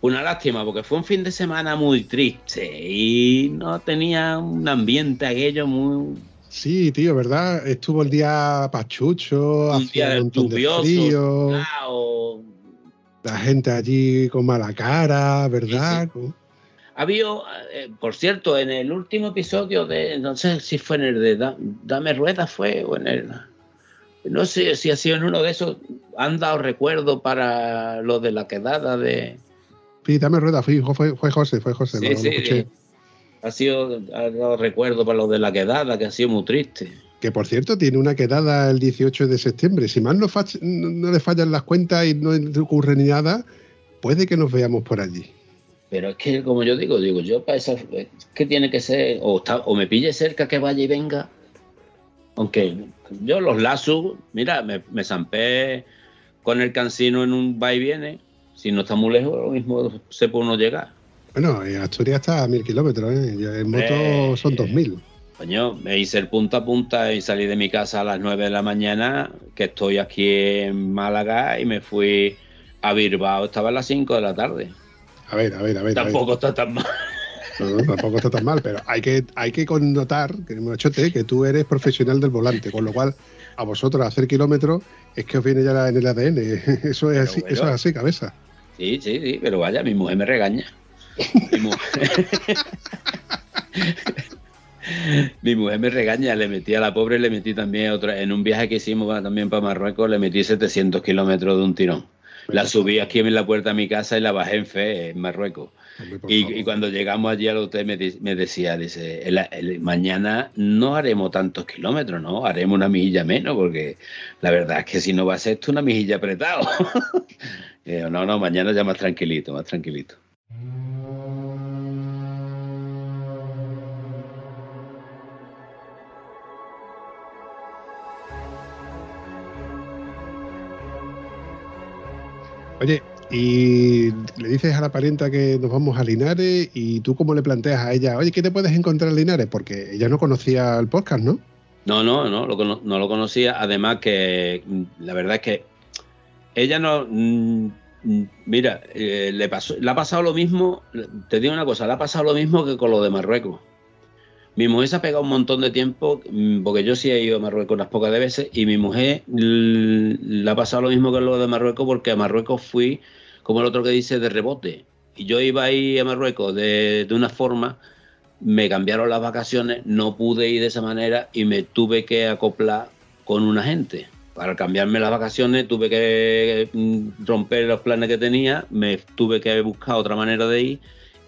una lástima, porque fue un fin de semana muy triste y no tenía un ambiente aquello muy... Sí, tío, ¿verdad? Estuvo el día pachucho, un día lluvioso, de frío, la gente allí con mala cara, ¿verdad? Había, eh, por cierto, en el último episodio de, no sé si fue en el de Dame Rueda, fue, o en el, no sé si ha sido en uno de esos, han dado recuerdo para lo de la quedada de, Sí, dame rueda, fue, fue, José, fue José. Sí, sí, Ha sido, ha dado recuerdo para lo de la quedada, que ha sido muy triste. Que por cierto, tiene una quedada el 18 de septiembre. Si mal no, no, le fallan las cuentas y no ocurre ni nada, puede que nos veamos por allí. Pero es que, como yo digo, digo, yo para esa. que tiene que ser? O, o me pille cerca que vaya y venga. Aunque yo los lazos, mira, me, me zampé con el cansino en un va y viene si no está muy lejos, lo mismo se puede uno llegar. Bueno, en Asturias está a mil kilómetros, ¿eh? en moto son dos mil. Coño, me hice el punta a punta y salí de mi casa a las nueve de la mañana, que estoy aquí en Málaga, y me fui a Bilbao, estaba a las cinco de la tarde. A ver, a ver, a ver. Tampoco está tan mal. No, tampoco está tan mal, pero hay que, hay que connotar, que, que tú eres profesional del volante, con lo cual a vosotros hacer kilómetros es que os viene ya en el ADN. *laughs* Eso es así, eso es así, cabeza. Sí, sí, sí, pero vaya, mi mujer me regaña. *laughs* Mi mujer... me regaña, le metí a la pobre, le metí también otra, en un viaje que hicimos también para Marruecos, le metí 700 kilómetros de un tirón. La subí aquí en la puerta de mi casa y la bajé en fe, en Marruecos. Y, cuando llegamos allí al hotel me, me decía, dice, mañana no haremos tantos kilómetros, ¿no? Haremos una milla menos, porque la verdad es que si no va a ser esto una mejilla apretado. *laughs* no, no, mañana ya más tranquilito, más tranquilito. Oye, y le dices a la parienta que nos vamos a Linares y tú cómo le planteas a ella, oye, ¿qué te puedes encontrar en Linares? Porque ella no conocía el podcast, ¿no? No, no, no, no lo conocía. Además que mm, la verdad es que ella no... Mm, mm, mira, eh, le, pasó, le ha pasado lo mismo, te digo una cosa, le ha pasado lo mismo que con lo de Marruecos. Mi mujer se ha pegado un montón de tiempo, porque yo sí he ido a Marruecos unas pocas de veces, y mi mujer le ha pasado lo mismo que lo de Marruecos, porque a Marruecos fui como el otro que dice de rebote. Y yo iba ahí a Marruecos de, una forma, me cambiaron las vacaciones, no pude ir de esa manera y me tuve que acoplar con una gente. Para cambiarme las vacaciones tuve que mm, romper los planes que tenía, me tuve que buscar otra manera de ir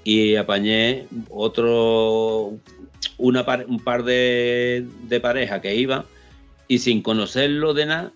y apañé otro una un par de, de parejas que iban y sin conocerlo de nada,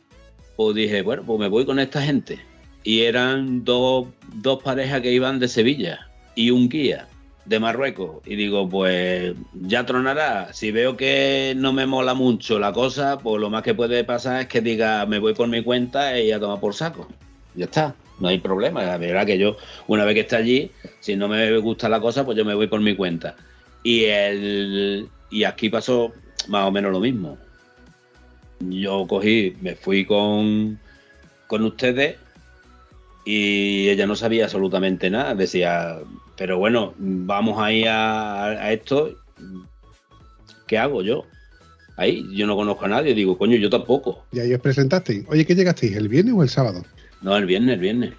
pues dije, bueno, pues me voy con esta gente y eran dos, dos parejas que iban de Sevilla y un guía de Marruecos. Y digo, pues ya tronará. Si veo que no me mola mucho la cosa, pues lo más que puede pasar es que diga, me voy por mi cuenta y a tomar por saco. Ya está, no hay problema. La verdad que yo, una vez que está allí, si no me gusta la cosa, pues yo me voy por mi cuenta. Y, el, y aquí pasó más o menos lo mismo. Yo cogí, me fui con, con ustedes y ella no sabía absolutamente nada. Decía, pero bueno, vamos ahí a, esto. ¿Qué hago yo? Ahí, yo no conozco a nadie. Digo, coño, yo tampoco. Y ahí os presentasteis. Oye, ¿qué llegasteis? ¿El viernes o el sábado? No, el viernes, el viernes.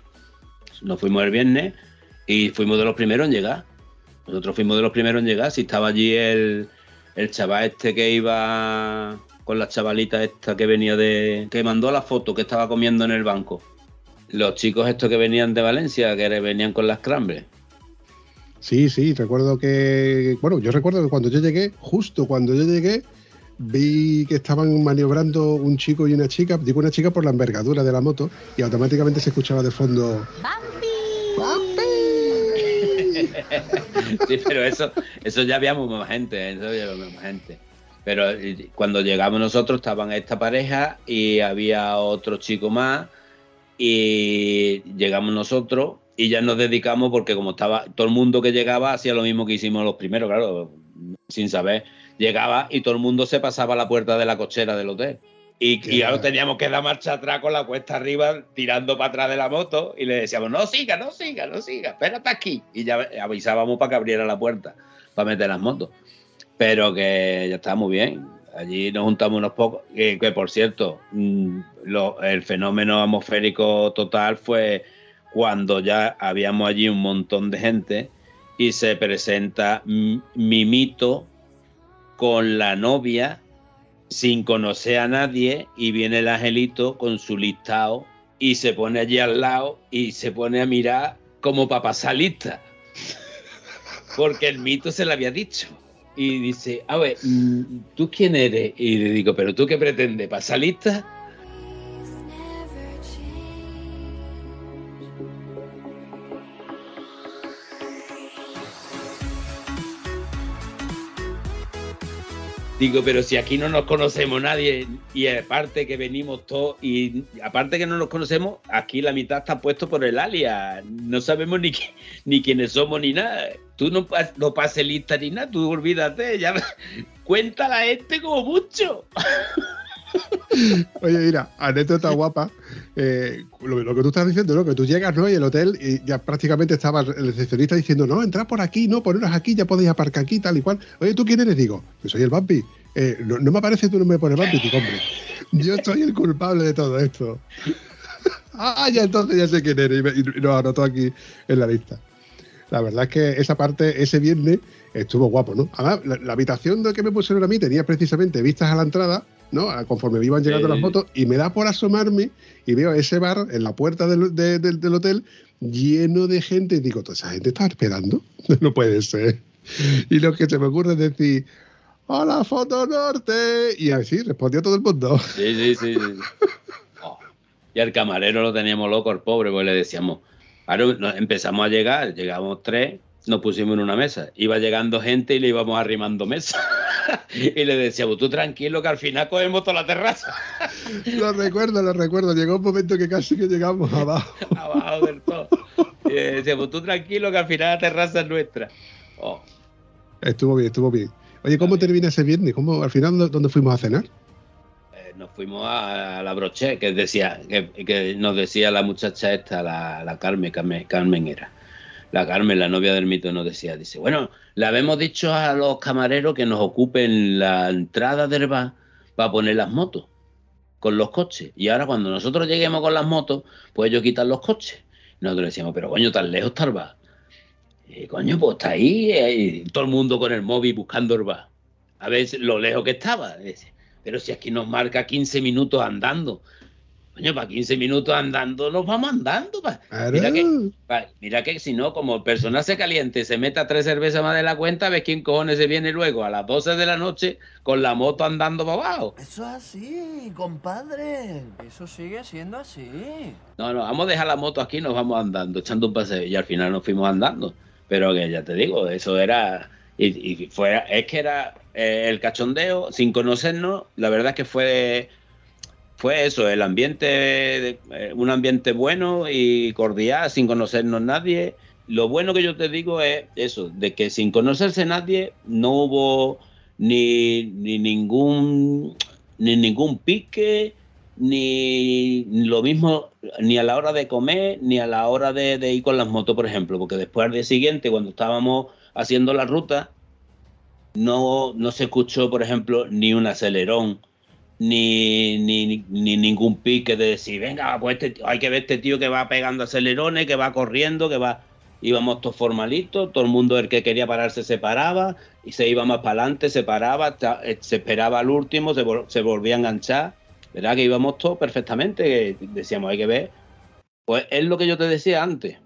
Nos fuimos el viernes y fuimos de los primeros en llegar. Nosotros fuimos de los primeros en llegar. Si estaba allí el, el chaval este que iba con la chavalita esta que venía de. que mandó la foto que estaba comiendo en el banco los chicos estos que venían de Valencia, que venían con las crambres. Sí, sí, recuerdo que, bueno, yo recuerdo que cuando yo llegué, justo cuando yo llegué, vi que estaban maniobrando un chico y una chica, digo una chica por la envergadura de la moto, y automáticamente se escuchaba de fondo... ¡Bambi! ¡Bambi! *laughs* sí, pero eso, eso ya habíamos más gente, eso ya habíamos más gente. Pero cuando llegamos nosotros estaban esta pareja y había otro chico más y llegamos nosotros y ya nos dedicamos porque como estaba todo el mundo que llegaba hacía lo mismo que hicimos los primeros, claro, sin saber, llegaba y todo el mundo se pasaba a la puerta de la cochera del hotel. Y, ya teníamos que dar marcha atrás con la cuesta arriba, tirando para atrás de la moto, y le decíamos, no siga, no siga, no siga, espérate aquí. Y ya avisábamos para que abriera la puerta, para meter las motos. Pero que ya está muy bien. Allí nos juntamos unos pocos, que, que por cierto, mm, el fenómeno atmosférico total fue cuando ya habíamos allí un montón de gente y se presenta Mimito con la novia sin conocer a nadie y viene el angelito con su listado y se pone allí al lado y se pone a mirar como para pasar lista. Porque el mito se le había dicho. Y dice, a ver, mm, ¿tú quién eres? Y le digo, ¿pero tú qué pretendes? ¿Pasar lista? Digo, pero si aquí no nos conocemos nadie y aparte que venimos todos y aparte que no nos conocemos, aquí la mitad está puesto por el alias. No sabemos ni, ni quiénes somos ni nada. Tú no, no pases lista ni nada, tú olvídate. Ya, *laughs* cuéntala este como mucho. *laughs* Oye, mira, anécdota guapa. Eh, lo, que tú estás diciendo, ¿no? Que tú llegas, ¿no? Y el hotel y ya prácticamente estaba el recepcionista diciendo, no, entra por aquí, no, poneros aquí, ya podéis aparcar aquí, tal y cual. Oye, ¿tú quién eres? Digo, yo soy el Bambi. Eh, no, me aparece tu nombre por el Bambi, digo, hombre. Yo soy el culpable de todo esto. *laughs* ah, ya entonces ya sé quién eres y, lo anotó aquí en la lista. La verdad es que esa parte, ese viernes, estuvo guapo, ¿no? Además, la, la habitación de que me pusieron a mí tenía precisamente vistas a la entrada ¿no? Conforme iban llegando las motos, y me da por asomarme y veo ese bar en la puerta del, del hotel lleno de gente. Y digo, ¿toda esa gente está esperando? *laughs* no puede ser. Y lo que se me ocurre es decir, ¡Hola, Foto Norte! Y así respondió todo el mundo. Sí, sí, sí. *laughs* Oh. Y al camarero lo teníamos loco, el pobre, pues le decíamos, ahora empezamos a llegar, llegamos tres, nos pusimos en una mesa. Iba llegando gente y le íbamos arrimando mesa. *laughs* y le decíamos, tú tranquilo que al final cogemos toda la terraza. *laughs* lo recuerdo, lo recuerdo. Llegó un momento que casi que llegamos abajo. *laughs* abajo del todo. Y le decíamos, tú tranquilo que al final la terraza es nuestra. Oh. Estuvo bien, estuvo bien. Oye, ¿cómo termina ese viernes? ¿Cómo, al final, ¿dónde fuimos a cenar? Eh, nos fuimos a, la broche, que decía, que, nos decía la muchacha esta, la, la Carmen, Carmen, Carmen era la Carmen, la novia del mito, nos decía, dice, bueno, le habíamos dicho a los camareros que nos ocupen la entrada del bar para poner las motos con los coches. Y ahora cuando nosotros lleguemos con las motos, pues ellos quitan los coches. nosotros decíamos, pero coño, tan lejos está el bar. Y coño, pues está ahí, todo el mundo con el móvil buscando el bar. A ver lo lejos que estaba. Pero si aquí nos marca 15 minutos andando. Coño, para 15 minutos andando, nos vamos andando. Mira, que, mira que si no, como el personal se caliente, se meta tres cervezas más de la cuenta, ves quién cojones se viene luego a las 12 de la noche con la moto andando para abajo. Eso es así, compadre. Eso sigue siendo así. No, no, vamos a dejar la moto aquí y nos vamos andando, echando un paseo. Y al final nos fuimos andando. Pero que ya te digo, eso era. Y, fue, es que era eh, el cachondeo, sin conocernos, la verdad es que fue fue eso, el ambiente, eh, un ambiente bueno y cordial, sin conocernos nadie. Lo bueno que yo te digo es eso, de que sin conocerse nadie no hubo ni, ningún ni ningún pique, ni lo mismo, ni a la hora de comer, ni a la hora de, de ir con las motos, por ejemplo, porque después al día siguiente, cuando estábamos haciendo la ruta, no, no se escuchó, por ejemplo, ni un acelerón ni, ni, ni, ningún pique de decir, venga, pues este, hay que ver este tío que va pegando acelerones, que va corriendo, que va... Íbamos todos formalitos, todo el mundo el que quería pararse se paraba y se iba más para adelante, se paraba, eh, se esperaba al último, se, se volvía a enganchar. ¿Verdad que íbamos todos perfectamente? Decíamos, hay que ver. Pues es lo que yo te decía antes.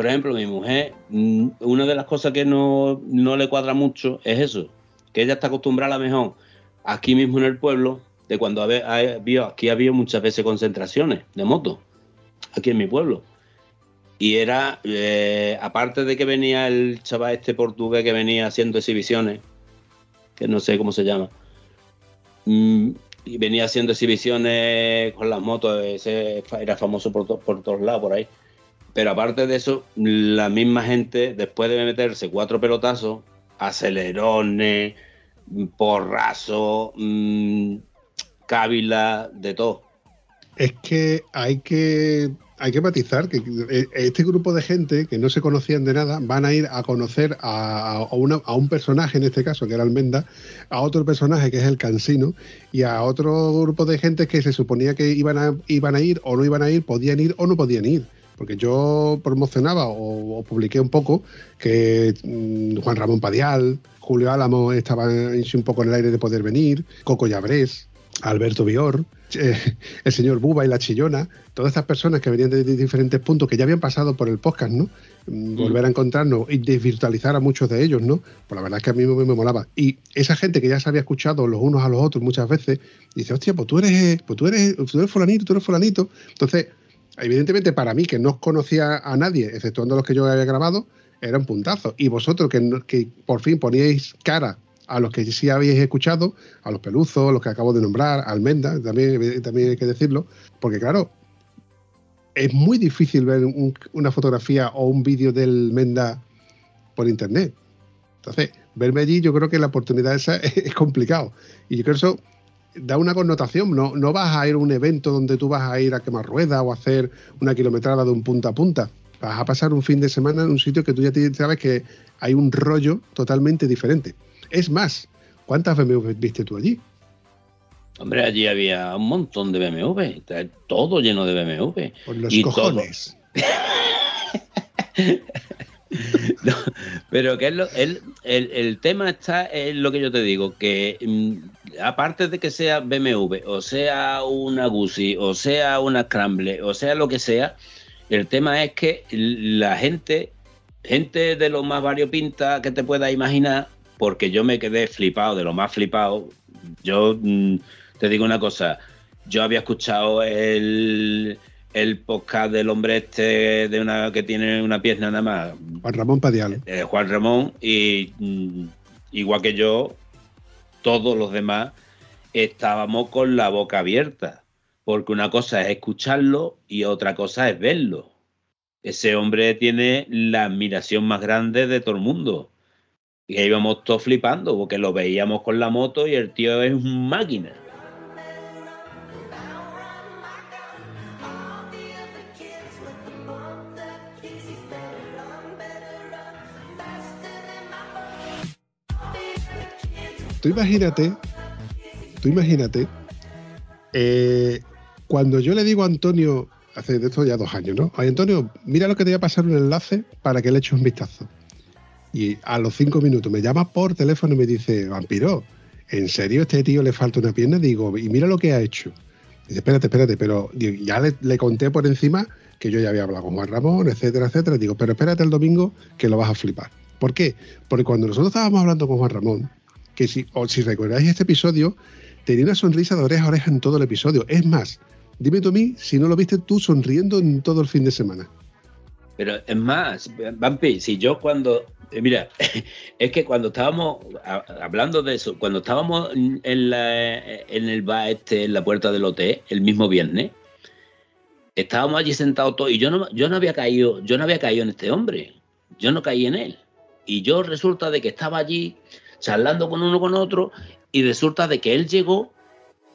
Por ejemplo, mi mujer, mm, una de las cosas que no, le cuadra mucho es eso, que ella está acostumbrada a mejor aquí mismo en el pueblo, de cuando había, aquí había muchas veces concentraciones de motos, aquí en mi pueblo. Y era, eh, aparte de que venía el chaval este portugués que venía haciendo exhibiciones, que no sé cómo se llama, mm, y venía haciendo exhibiciones con las motos, ese era famoso por, por todos lados, por ahí pero aparte de eso, la misma gente, después de meterse cuatro pelotazos, acelerones, porrazo, mmm, de todo. Es que hay que hay que matizar que este grupo de gente que no se conocían de nada van a ir a conocer a, a, un personaje, en este caso, que era Almenda, a otro personaje que es el Cansino, y a otro grupo de gente que se suponía que iban a, iban a ir o no iban a ir, podían ir o no podían ir. Porque yo promocionaba o, publiqué un poco que mm, Juan Ramón Padial, Julio Álamo estaban un poco en el aire de poder venir, Coco Llabrés, Alberto Bior, eh, el señor Buba y la Chillona, todas estas personas que venían de, diferentes puntos, que ya habían pasado por el podcast, ¿no? Mm, volver a encontrarnos y desvirtualizar a muchos de ellos, ¿no? Pues la verdad es que a mí me, molaba. Y esa gente que ya se había escuchado los unos a los otros muchas veces, dice, hostia, pues tú eres, pues tú eres, tú eres fulanito, tú eres fulanito. Entonces, evidentemente para mí, que no conocía a nadie, exceptuando los que yo había grabado, era un puntazo. Y vosotros que, por fin poníais cara a los que sí habéis escuchado, a los peluzos, a los que acabo de nombrar, a Almenda, también, también hay que decirlo, porque claro, es muy difícil ver una fotografía o un vídeo del Menda por internet. Entonces, verme allí, yo creo que la oportunidad esa *laughs* es, complicado. Y yo creo que eso da una connotación. No, no vas a ir a un evento donde tú vas a ir a quemar ruedas o a hacer una kilometrada de un punta a punta. Vas a pasar un fin de semana en un sitio que tú ya sabes que hay un rollo totalmente diferente. Es más, ¿cuántas BMW viste tú allí? Hombre, allí había un montón de BMW, todo lleno de BMW. Por los cojones. *laughs* *laughs* pero que es lo, el, el, tema está en lo que yo te digo, que mm, aparte de que sea BMW, o sea una Guzzi, o sea una Scramble, o sea lo que sea, el tema es que la gente, gente de lo más variopinta que te puedas imaginar, porque yo me quedé flipado, de lo más flipado. Yo mm, te digo una cosa, yo había escuchado el, el podcast del hombre este de una que tiene una pierna nada más. Juan Ramón Padial. Eh, Juan Ramón, y mm, igual que yo, todos los demás estábamos con la boca abierta, porque una cosa es escucharlo y otra cosa es verlo. Ese hombre tiene la admiración más grande de todo el mundo. Y íbamos todos flipando porque lo veíamos con la moto y el tío es un máquina. Tú imagínate, tú imagínate, eh, cuando yo le digo a Antonio, hace de esto ya dos años, ¿no? Ay, Antonio, mira lo que te voy a pasar un enlace para que le eches un vistazo. Y a los cinco minutos me llama por teléfono y me dice, vampiro, ¿en serio este tío le falta una pierna? Digo, y mira lo que ha hecho. Dice, espérate, espérate, pero ya le, conté por encima que yo ya había hablado con Juan Ramón, etcétera, etcétera. Digo, pero espérate el domingo que lo vas a flipar. ¿Por qué? Porque cuando nosotros estábamos hablando con Juan Ramón, que si, o si recordáis este episodio, tenía una sonrisa de oreja a oreja en todo el episodio. Es más, dime tú mí si no lo viste tú sonriendo en todo el fin de semana. Pero es más, Vampi, si yo cuando eh, mira, *laughs* es que cuando estábamos hablando de eso, cuando estábamos en, la, en el bar este, en la puerta del hotel, el mismo viernes, estábamos allí sentados todos y yo no, yo no había caído, yo no había caído en este hombre, yo no caí en él. Y yo resulta de que estaba allí charlando con uno con otro y resulta de que él llegó,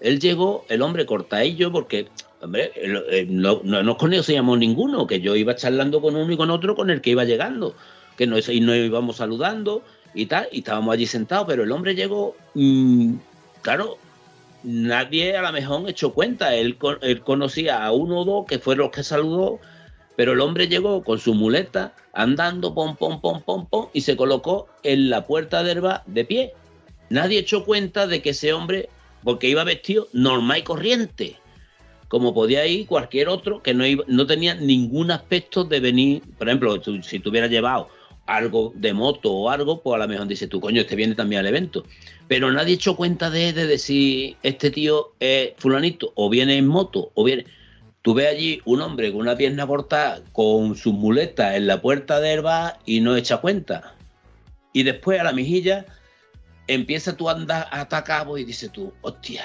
él llegó, el hombre cortadillo, porque hombre, no, no nos conocíamos ninguno, que yo iba charlando con uno y con otro con el que iba llegando que nos, y nos íbamos saludando y tal, y estábamos allí sentados, pero el hombre llegó, mm, claro, nadie a lo mejor echó cuenta, él, él, conocía a uno o dos que fueron los que saludó, pero el hombre llegó con su muleta, andando, pom, pom, pom, pom, pom, y se colocó en la puerta de herba de pie. Nadie echó cuenta de que ese hombre, porque iba vestido normal y corriente, como podía ir cualquier otro que no, no tenía ningún aspecto de venir, por ejemplo, si tuviera llevado algo de moto o algo, pues a lo mejor dice tú, coño, este viene también al evento. Pero nadie echó cuenta de, de decir, este tío es fulanito, o viene en moto, o viene... Tú ves allí un hombre con una pierna cortada, con sus muletas en la puerta de herba y no echa cuenta. Y después a la mejilla empieza tú a andar atacado y dices tú, hostia,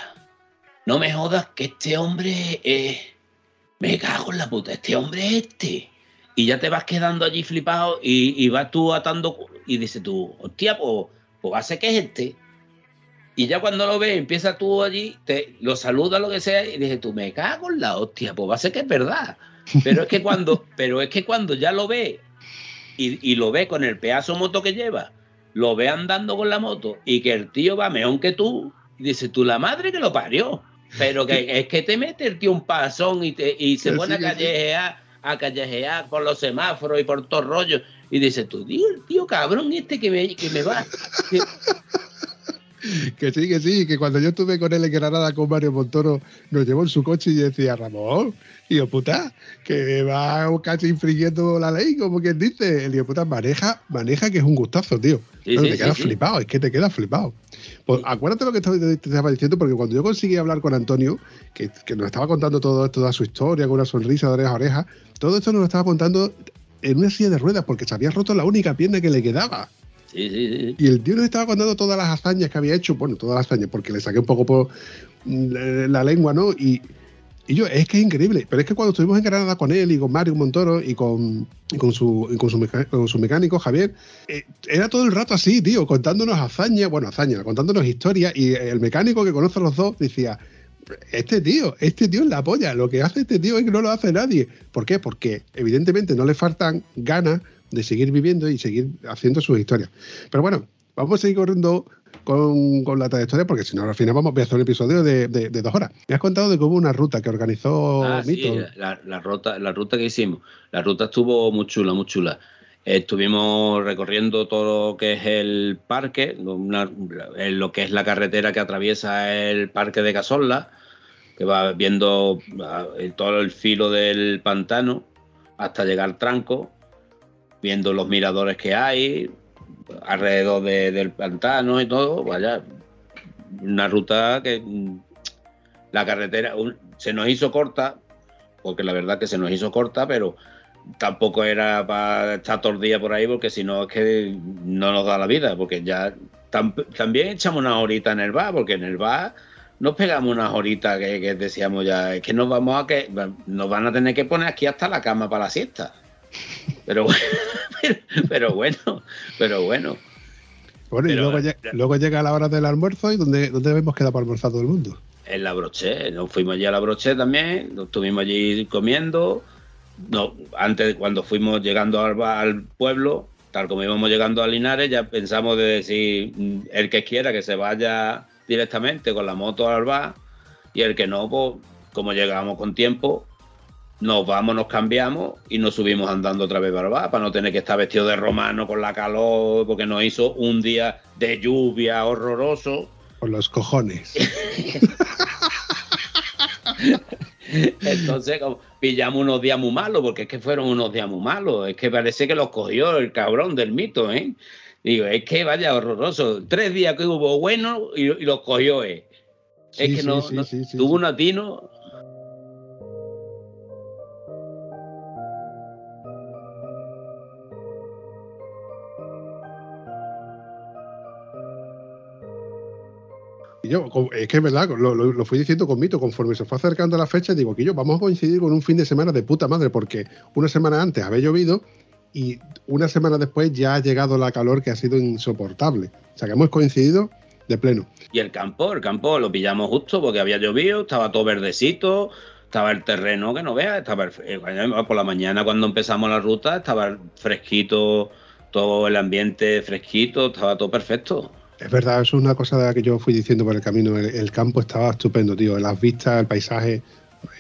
no me jodas que este hombre es... Me cago en la puta, este hombre es este. y ya te vas quedando allí flipado y, vas tú atando y dices tú, hostia, pues, pues va a ser que es este. Y ya cuando lo ves, empieza tú allí, te lo saluda lo que sea, y dices tú, me cago en la hostia, pues va a ser que es verdad. Pero es que cuando, *laughs* pero es que cuando ya lo ves y, lo ves con el pedazo moto que lleva, lo ve andando con la moto y que el tío va mejor que tú, y dices tú, la madre que lo parió. Pero que *laughs* es que te mete el tío un pasón y, te, y se pone a callejear, a callejear por los semáforos y por todo rollo. Y dices tú, tío, el tío cabrón este que me, que me va. que *laughs* sí, que sí, que cuando yo estuve con él en Granada con Mario Montoro, nos llevó en su coche y decía, Ramón, hijo puta, que va casi infringiendo la ley, como quien dice. El hijo puta maneja, maneja que es un gustazo, tío. te quedas flipado, es que te quedas flipado. Pues acuérdate lo que te, estaba diciendo, porque cuando yo conseguí hablar con Antonio, que, nos estaba contando todo, toda su historia, con una sonrisa de oreja a oreja, todo esto nos lo estaba contando en una silla de ruedas, porque se había roto la única pierna que le quedaba. Y el tío nos estaba contando todas las hazañas que había hecho, bueno, todas las hazañas, porque le saqué un poco por mm, la lengua, ¿no? Y, yo, es que es increíble. Pero es que cuando estuvimos en Granada con él y con Mario Montoro y con, con, su, con, su, mecánico, Javier, eh, era todo el rato así, tío, contándonos hazañas, bueno, hazañas, contándonos historias. Y el mecánico que conoce a los dos decía, este tío, este tío es la polla. Lo que hace este tío es que no lo hace nadie. ¿Por qué? Porque evidentemente no le faltan ganas de seguir viviendo y seguir haciendo sus historias. Pero bueno, vamos a seguir corriendo con, la trayectoria, porque si no, al final vamos a hacer un episodio de, dos horas. Me has contado de cómo una ruta que organizó ah, Mito. la, ruta, la ruta que hicimos. La ruta estuvo muy chula, muy chula. Estuvimos recorriendo todo lo que es el parque, lo que es la carretera que atraviesa el parque de Casolla, que va viendo todo el filo del pantano hasta llegar al tranco viendo los miradores que hay alrededor del pantano y todo, vaya, una ruta que mm, la carretera se nos hizo corta, porque la verdad que se nos hizo corta, pero tampoco era para estar todo el día por ahí, porque si no es que no nos da la vida, porque ya también echamos una horita en el bar, porque en el bar nos pegamos unas horitas que, que, decíamos ya, es que nos vamos a que nos van a tener que poner aquí hasta la cama para la siesta. Pero, *laughs* pero, bueno, pero bueno. Bueno, y luego, llega la hora del almuerzo y ¿dónde, dónde debemos quedar para almorzar todo el mundo? En la Broche, nos fuimos allí a la Broche también, nos estuvimos allí comiendo. No, antes, cuando fuimos llegando al, al pueblo, tal como íbamos llegando a Linares, ya pensamos de decir, mm, el que quiera que se vaya directamente con la moto al bar y el que no, pues como llegamos con tiempo, nos vamos, nos cambiamos y nos subimos andando otra vez para para no tener que estar vestido de romano con la calor, porque nos hizo un día de lluvia horroroso. Con los cojones. *laughs* Entonces, pillamos unos días muy malos, porque es que fueron unos días muy malos. Es que parece que los cogió el cabrón del mito, ¿eh? Digo, es que vaya horroroso. Tres días que hubo bueno y, los cogió, ¿eh? es que no, tuvo un atino yo, es que es verdad, lo, fui diciendo con Mito, conforme se fue acercando la fecha, digo que yo, vamos a coincidir con un fin de semana de puta madre, porque una semana antes había llovido y una semana después ya ha llegado la calor que ha sido insoportable. O sea que hemos coincidido de pleno. Y el campo, el campo lo pillamos justo porque había llovido, estaba todo verdecito, estaba el terreno que no veas, estaba eh, por la mañana cuando empezamos la ruta, estaba fresquito, todo el ambiente fresquito, estaba todo perfecto. Es verdad, eso es una cosa de la que yo fui diciendo por el camino. El, campo estaba estupendo, tío. Las vistas, el paisaje,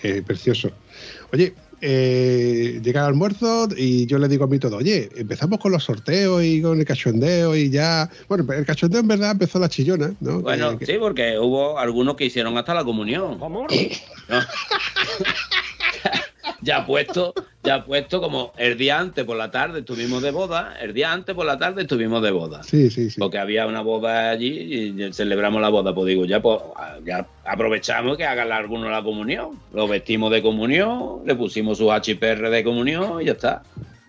eh, precioso. Oye, eh, llega el almuerzo y yo le digo a mí todo, oye, empezamos con los sorteos y con el cachondeo y ya. Bueno, el cachondeo en verdad empezó la chillona, ¿no? Bueno, sí, porque hubo algunos que hicieron hasta la comunión. ¿Cómo? *laughs* *laughs* ya puesto, ya puesto como el día antes por la tarde estuvimos de boda, el día antes por la tarde estuvimos de boda. Sí, sí, sí. Porque había una boda allí y celebramos la boda, pues digo, ya, pues, ya aprovechamos que hagan algunos la comunión. Lo vestimos de comunión, le pusimos su HPR de comunión y ya está.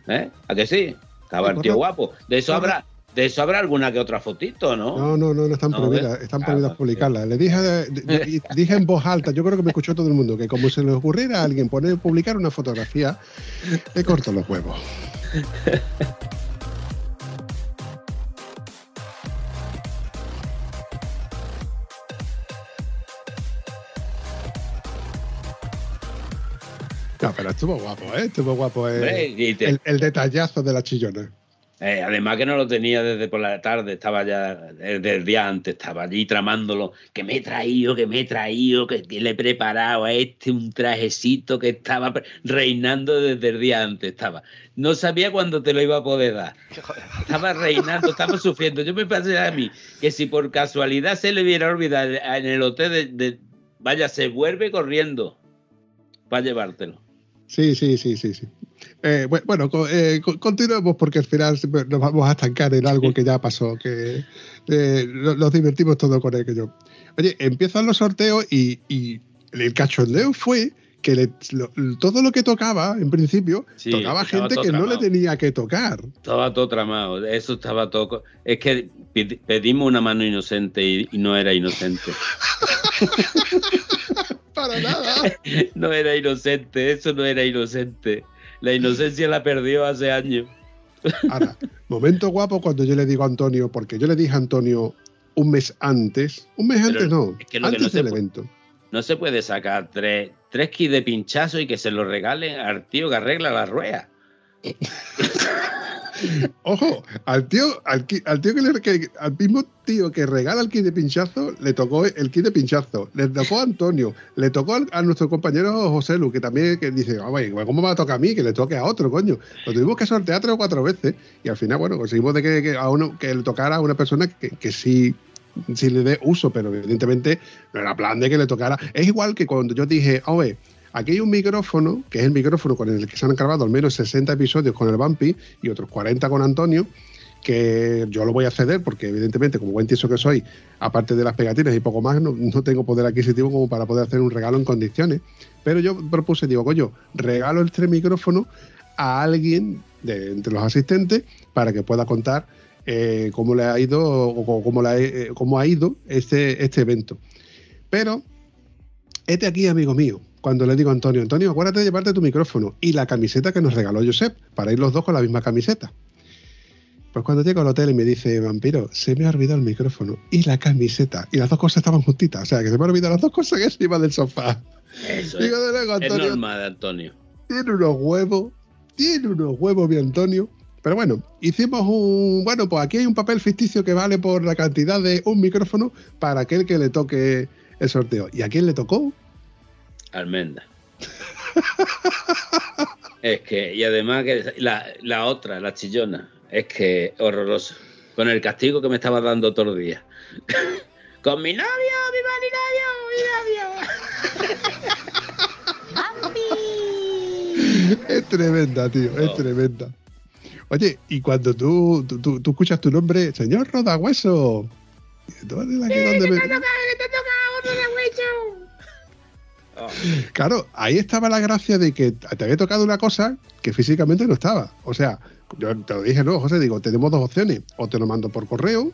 ¿Eh? ¿A que sí? Estaba el tío guapo. De eso habrá, De eso habrá alguna que otra fotito, ¿no? No, no, no, no están prohibidas, están prohibidas publicarlas. Le dije, *laughs* dije en voz alta, yo creo que me escuchó todo el mundo, que como se le ocurriera a alguien poner, publicar una fotografía, le corto los huevos. No, pero estuvo guapo, ¿eh? Estuvo guapo. Eh. El, detallazo de la chillona. Eh, además que no lo tenía desde por la tarde, estaba ya desde el día antes, estaba allí tramándolo, que me he traído, que me he traído, que le he preparado a este un trajecito que estaba reinando desde el día antes, estaba. No sabía cuándo te lo iba a poder dar. *laughs* Estaba reinando, estaba sufriendo. Yo me pasé a mí que si por casualidad se le hubiera olvidado en el hotel de, de vaya, se vuelve corriendo para llevártelo. Sí, sí, sí, sí, sí. Eh, bueno, eh, continuemos porque al final nos vamos a estancar en algo que ya pasó, que eh, nos divertimos todo con aquello. Oye, empiezan los sorteos y, el cachondeo fue que todo lo que tocaba, en principio, tocaba gente que no le tenía que tocar. Estaba todo tramado, eso estaba todo... Es que pedimos una mano inocente y no era inocente. *laughs* Para nada. *laughs* No era inocente, eso no era inocente. La inocencia la perdió hace años. Ahora, momento guapo cuando yo le digo a Antonio, porque yo le dije a Antonio un mes antes, un mes antes no, antes del evento. No se puede sacar tres, tres kits de pinchazo y que se lo regalen al tío que arregla la rueda. *laughs* Ojo, al tío, al, tío que, le, al mismo tío que regala el kit de pinchazo, le tocó el kit de pinchazo, le tocó a Antonio, le tocó a, nuestro compañero José Lu, que también que dice, oh, ¿cómo va a tocar a mí? Que le toque a otro, coño. Lo tuvimos que sortear tres o cuatro veces y al final, bueno, conseguimos de que, a uno que le tocara a una persona que, que sí sí le dé uso, pero evidentemente no era plan de que le tocara. Es igual que cuando yo dije, oye, Aquí hay un micrófono, que es el micrófono con el que se han grabado al menos 60 episodios con el Bumpy y otros 40 con Antonio, que yo lo voy a ceder porque evidentemente como buen tieso que soy, aparte de las pegatinas y poco más, no, tengo poder adquisitivo como para poder hacer un regalo en condiciones. Pero yo propuse, digo, coño, regalo este micrófono a alguien de, entre los asistentes para que pueda contar eh, cómo le ha ido o cómo, eh, cómo ha ido este, este evento. Pero, este aquí, amigo mío, cuando le digo a Antonio, Antonio, acuérdate de llevarte tu micrófono y la camiseta que nos regaló Josep, para ir los dos con la misma camiseta. Pues cuando llego al hotel y me dice, vampiro, se me ha olvidado el micrófono y la camiseta. Y las dos cosas estaban juntitas. O sea, que se me ha olvidado las dos cosas que encima del sofá. Eso Digo, de luego, Antonio, es normal, Antonio. Tiene unos huevos, tiene unos huevos, mi Antonio. Pero bueno, hicimos un. Bueno, pues aquí hay un papel ficticio que vale por la cantidad de un micrófono para aquel que le toque el sorteo. ¿Y a quién le tocó? Almenda. *laughs* es que, y además que la, otra, la chillona, es que horroroso. Con el castigo que me estaba dando todos los días. *laughs* Con mi novio, mi novio, mi novio. *laughs* es tremenda, tío, es tremenda. Oye, y cuando tú, tú, tú, escuchas tu nombre, señor Rodahueso. ¿Dónde la que, dónde me... te toca, te toca, Rodahueso. Claro, ahí estaba la gracia de que te había tocado una cosa que físicamente no estaba. O sea, yo te lo dije, no, José, digo, tenemos dos opciones. O te lo mando por correo,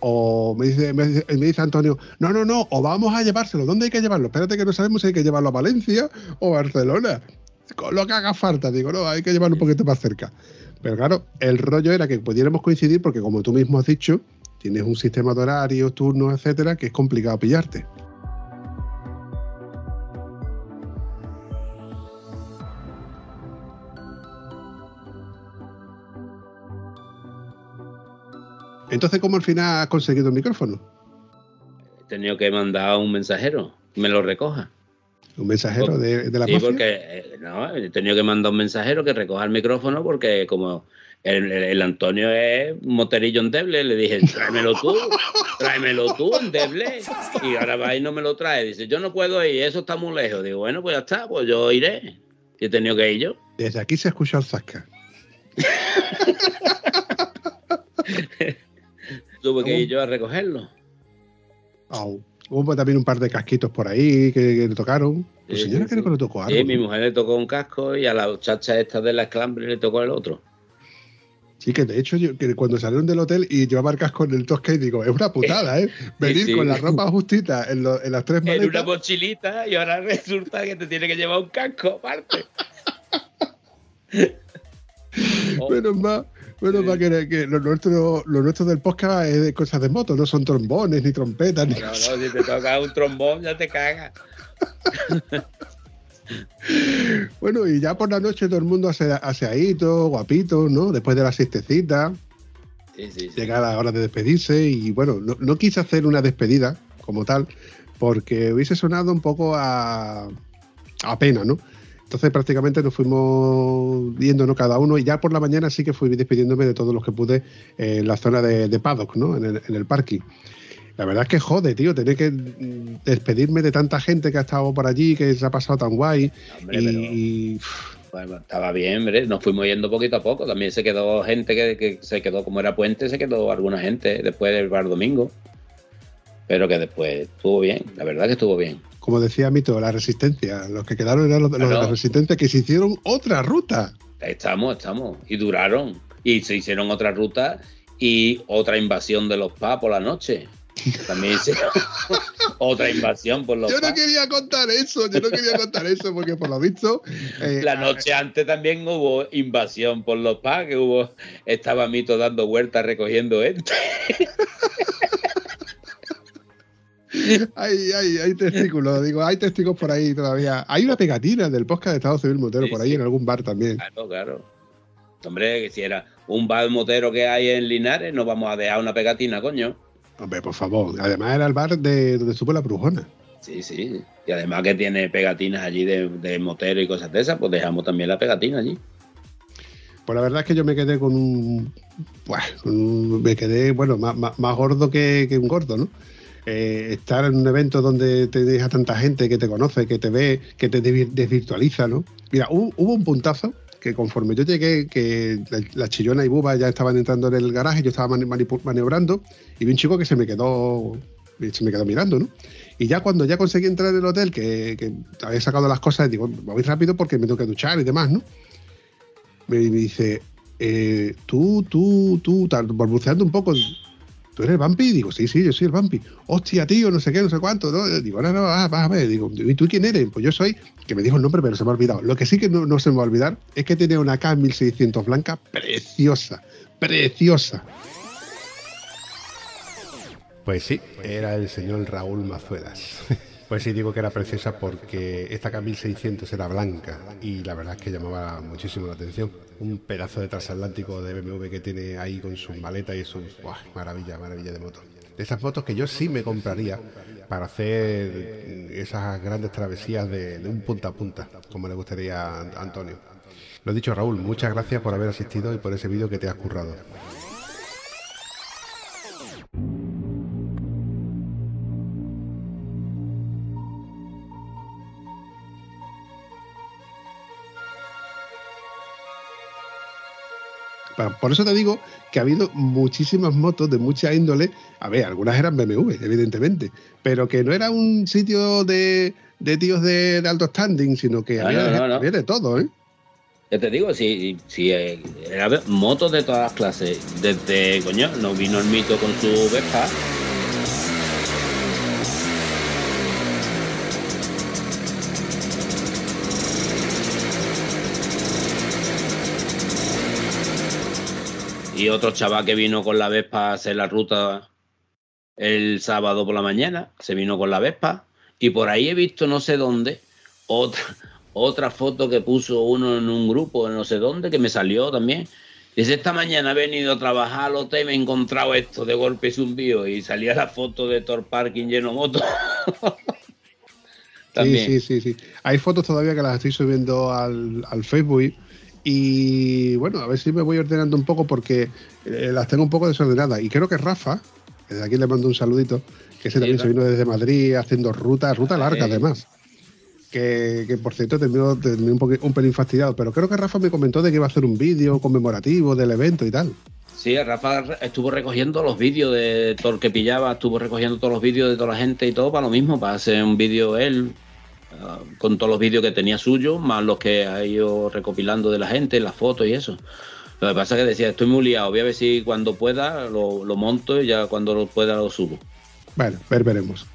o me dice, me dice, Antonio, no, no, no, o vamos a llevárselo. ¿Dónde hay que llevarlo? Espérate que no sabemos si hay que llevarlo a Valencia o Barcelona. Con lo que haga falta, digo, no, hay que llevarlo un poquito más cerca. Pero claro, el rollo era que pudiéramos coincidir porque como tú mismo has dicho, tienes un sistema de horarios, turnos, etcétera, que es complicado pillarte. Entonces, ¿cómo al final has conseguido el micrófono? He tenido que mandar un mensajero me lo recoja. ¿Un mensajero de, de, la Sí, porque eh, no, he tenido que mandar un mensajero que recoja el micrófono porque como el, Antonio es un moterillo endeble, le dije, tráemelo tú, tráemelo tú endeble. Y ahora va y no me lo trae. Dice, yo no puedo ir, eso está muy lejos. Digo, bueno, pues ya está, pues yo iré. Y he tenido que ir yo. Desde aquí se escucha el zasca. *laughs* Tuve que ir yo a recogerlo. Hubo también un par de casquitos por ahí que, le tocaron. ¿Tu señora creo que le tocó algo? Sí, mi mujer le tocó un casco y a la muchacha esta de la esclambre le tocó el otro. Sí, que de hecho, yo, que cuando salieron del hotel y yo el casco en el Tosca y digo, es una putada, ¿eh? *laughs* Venir con la ropa justita en, las tres maletas. En una mochilita y ahora resulta que te tiene que llevar un casco aparte. *laughs* Menos más, menos más que, que, lo, nuestro, lo nuestro del podcast es de cosas de moto, no son trombones ni trompetas. No, no, si te toca un trombón ya te cagas. *laughs* bueno, y ya por la noche todo el mundo hace, todo guapito, ¿no? Después de la siestecita. Llega la hora de despedirse y bueno, no, quise hacer una despedida como tal, porque hubiese sonado un poco a, a pena, ¿no? Entonces prácticamente nos fuimos viéndonos cada uno y ya por la mañana sí que fui despidiéndome de todos los que pude en la zona de, paddock, ¿no? En el, en el parking. La verdad es que jode, tío, tener que despedirme de tanta gente que ha estado por allí, que se ha pasado tan guay. y, Bueno, estaba bien, hombre. Nos fuimos yendo poquito a poco. También se quedó gente que, se quedó, como era puente, se quedó alguna gente después del bar domingo. Pero que después estuvo bien, la verdad que estuvo bien. Como decía Mito, la resistencia. Los que quedaron eran los, de la resistencia que se hicieron otra ruta. Estamos, estamos. Y duraron. Y se hicieron otra ruta y otra invasión de los PA por la noche. También hicieron *laughs* otra invasión por los Yo no quería contar eso, yo no quería contar eso porque por lo visto... Eh, la noche antes también hubo invasión por los PA, que hubo... Estaba Mito dando vueltas recogiendo esto. *laughs* *laughs* hay, hay, hay testículos, digo, hay testigos por ahí todavía. Hay una pegatina del podcast de Estado Civil Motero por ahí en algún bar también. Claro, claro. Hombre, que si era un bar motero que hay en Linares, no vamos a dejar una pegatina, coño. Hombre, por favor. Además era el bar de donde supo la brujona. Sí, sí. Y además que tiene pegatinas allí de, motero y cosas de esas, pues dejamos también la pegatina allí. Pues la verdad es que yo me quedé con un. me quedé, bueno, más, más, gordo que, un gordo, ¿no? Eh, estar en un evento donde te deja tanta gente que te conoce, que te ve, que te desvirtualiza, ¿no? Mira, hubo un puntazo que conforme yo llegué, que la, chillona y Buba ya estaban entrando en el garaje, yo estaba maniobrando y vi un chico que se me quedó se me quedó mirando, ¿no? Y ya cuando ya conseguí entrar en el hotel, que, había sacado las cosas, digo, voy rápido porque me tengo que duchar y demás, ¿no? Me, dice, eh, tú, tú, tú, balbuceando un poco, ¿tú eres el vampi? Digo, sí, sí, yo soy el vampi. Hostia, tío, no sé qué, no sé cuánto. ¿no? Digo, no, no, vas, a ver. Digo, ¿y tú quién eres? Pues yo soy, que me dijo el nombre, pero se me ha olvidado. Lo que sí que no, se me va a olvidar es que tiene una K1600 blanca preciosa, preciosa. Pues sí, era el señor Raúl Mazuelas. *laughs* Pues sí, digo que era preciosa porque esta K1600 era blanca y la verdad es que llamaba muchísimo la atención. Un pedazo de transatlántico de BMW que tiene ahí con su maleta y su maravilla, maravilla de moto. De esas motos que yo sí me compraría para hacer esas grandes travesías de, de un punta a punta, como le gustaría a Antonio. Lo dicho, Raúl, muchas gracias por haber asistido y por ese vídeo que te has currado. Por eso te digo que ha habido muchísimas motos de mucha índole. A ver, algunas eran BMW, evidentemente, pero que no era un sitio de, tíos de, alto standing, sino que había, de todo, ¿eh? Ya te digo, si, si eh, era motos de todas las clases, desde, coño, no vino el mito con su Vespa, Y otro chaval que vino con la Vespa a hacer la ruta el sábado por la mañana, se vino con la Vespa. Y por ahí he visto no sé dónde otra, otra foto que puso uno en un grupo, no sé dónde, que me salió también. Dice, esta mañana he venido a trabajar al hotel y me he encontrado esto de golpe y zumbido. Y salía la foto de Tor Parking lleno de motos. *laughs* sí, sí, sí, sí. Hay fotos todavía que las estoy subiendo al, al Facebook y bueno, a ver si me voy ordenando un poco porque eh, las tengo un poco desordenadas. Y creo que Rafa, desde aquí le mando un saludito, que ese también se vino desde Madrid haciendo ruta, ruta larga además. Que, por cierto terminó, un, un pelín fastidiado, pero creo que Rafa me comentó de que iba a hacer un vídeo conmemorativo del evento y tal. Sí, Rafa estuvo recogiendo los vídeos de todo el que pillaba, estuvo recogiendo todos los vídeos de toda la gente y todo para lo mismo, para hacer un vídeo él, con todos los vídeos que tenía suyo, más los que ha ido recopilando de la gente, las fotos y eso. Lo que pasa es que decía, estoy muy liado, voy a ver si cuando pueda lo, lo monto y ya cuando lo pueda lo subo. Bueno, ver, veremos.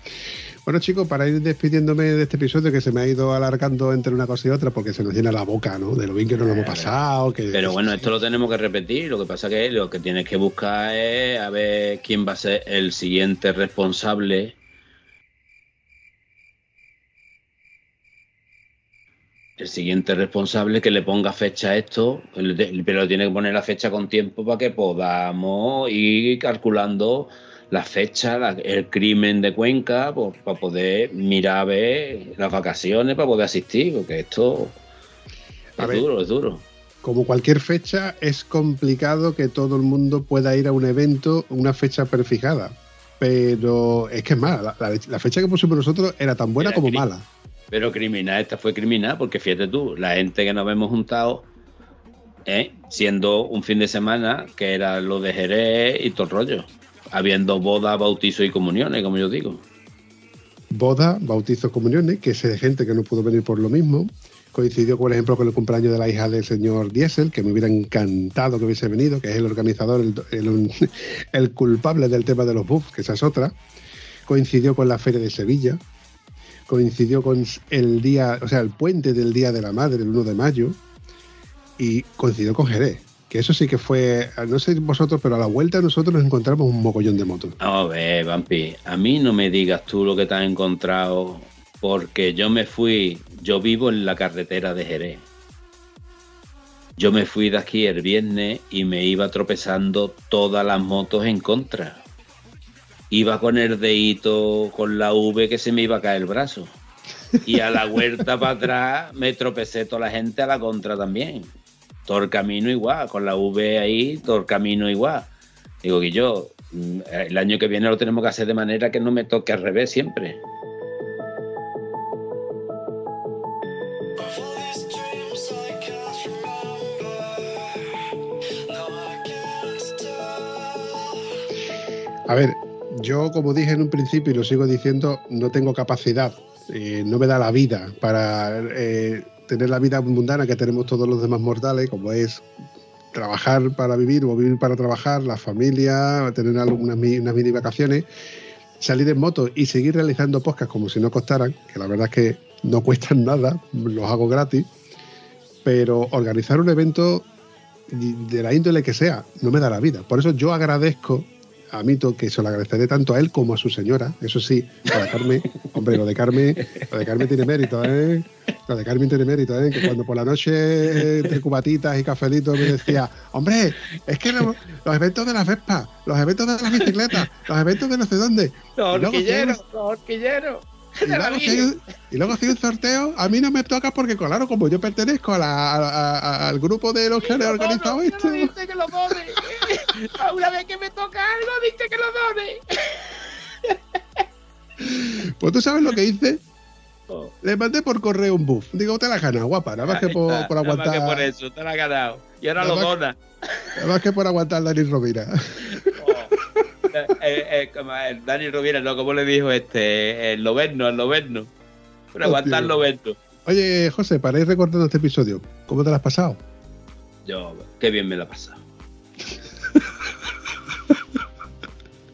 Bueno, chicos, para ir despidiéndome de este episodio que se me ha ido alargando entre una cosa y otra porque se nos llena la boca, ¿no? De lo bien que nos lo hemos pasado. Que, Pero bueno, esto lo tenemos que repetir. Lo que pasa es que lo que tienes que buscar es a ver quién va a ser el siguiente responsable. El siguiente responsable que le ponga fecha a esto, pero tiene que poner la fecha con tiempo para que podamos ir calculando la fecha, el crimen de Cuenca, pues, para poder mirar a ver las vacaciones, para poder asistir, porque esto es duro, es duro. Como cualquier fecha, es complicado que todo el mundo pueda ir a un evento, una fecha prefijada. Pero es que es mala. La, fecha que pusimos nosotros era tan buena como mala. Pero criminal, esta fue criminal, porque fíjate tú, la gente que nos hemos juntado, ¿eh? siendo un fin de semana, que era lo de Jerez y todo el rollo habiendo boda, bautizo y comuniones, como yo digo. Boda, bautizo, comuniones, que es gente que no pudo venir por lo mismo. Coincidió, por ejemplo, con el cumpleaños de la hija del señor Diesel, que me hubiera encantado que hubiese venido, que es el organizador, el, culpable del tema de los buffs, que esa es otra. Coincidió con la Feria de Sevilla. Coincidió con el día, o sea, el puente del Día de la Madre, el 1 de mayo. Y coincidió con Jerez que eso sí que fue, no sé vosotros, pero a la vuelta nosotros nos encontramos un mogollón de motos. A ver, Vampi, a mí no me digas tú lo que te has encontrado, porque yo me fui, yo vivo en la carretera de Jerez. Yo me fui de aquí el viernes y me iba tropezando todas las motos en contra. Iba con el dedito, con la V que se me iba a caer el brazo. Y a la vuelta para atrás me tropecé toda la gente a la contra también todo el camino igual, con la V ahí, todo el camino igual. Digo que yo, mm, el año que viene lo tenemos que hacer de manera que no me toque al revés siempre. A ver, yo como dije en un principio y lo sigo diciendo, no tengo capacidad, no me da la vida para eh, tener la vida mundana que tenemos todos los demás mortales, como es trabajar para vivir o vivir para trabajar, la familia, tener unas, unas mini vacaciones, salir en moto y seguir realizando podcasts como si no costaran, que la verdad es que no *laughs* cuestan nada, los hago gratis, pero organizar un evento de la índole que sea no me da la vida. Por eso yo agradezco a Mito, que se lo agradeceré tanto a él como a su señora. Eso sí, de Carmen, hombre, lo de Carmen, lo de Carmen tiene mérito, ¿eh? Lo de Carmen tiene mérito, ¿eh? Que cuando por la noche, entre cubatitas y cafelitos, me decía, hombre, es que los, eventos de las Vespas, los eventos de las bicicletas, los eventos de no sé dónde. Los horquilleros, los horquilleros. *laughs* Y luego, si un sorteo, a mí no me toca porque, claro, como yo pertenezco al grupo de los que han organizado esto. Dice que lo done. *laughs* Una vez que me toca algo, dice que lo done. *laughs* Pues tú sabes lo que hice. Oh. Le mandé por correo un buff. Digo, te la has ganado, guapa. Nada más que por, aguantar. Nada más que por eso, te la has ganado. Y ahora lo dona. Nada más que por aguantar Dani Rovira. Eh, eh, el Dani Rovira, no, como le dijo este, el Loberno, el Loberno. Por aguantar. Oye, José, para ir recordando este episodio, ¿cómo te lo has pasado? Yo, qué bien me lo he pasado.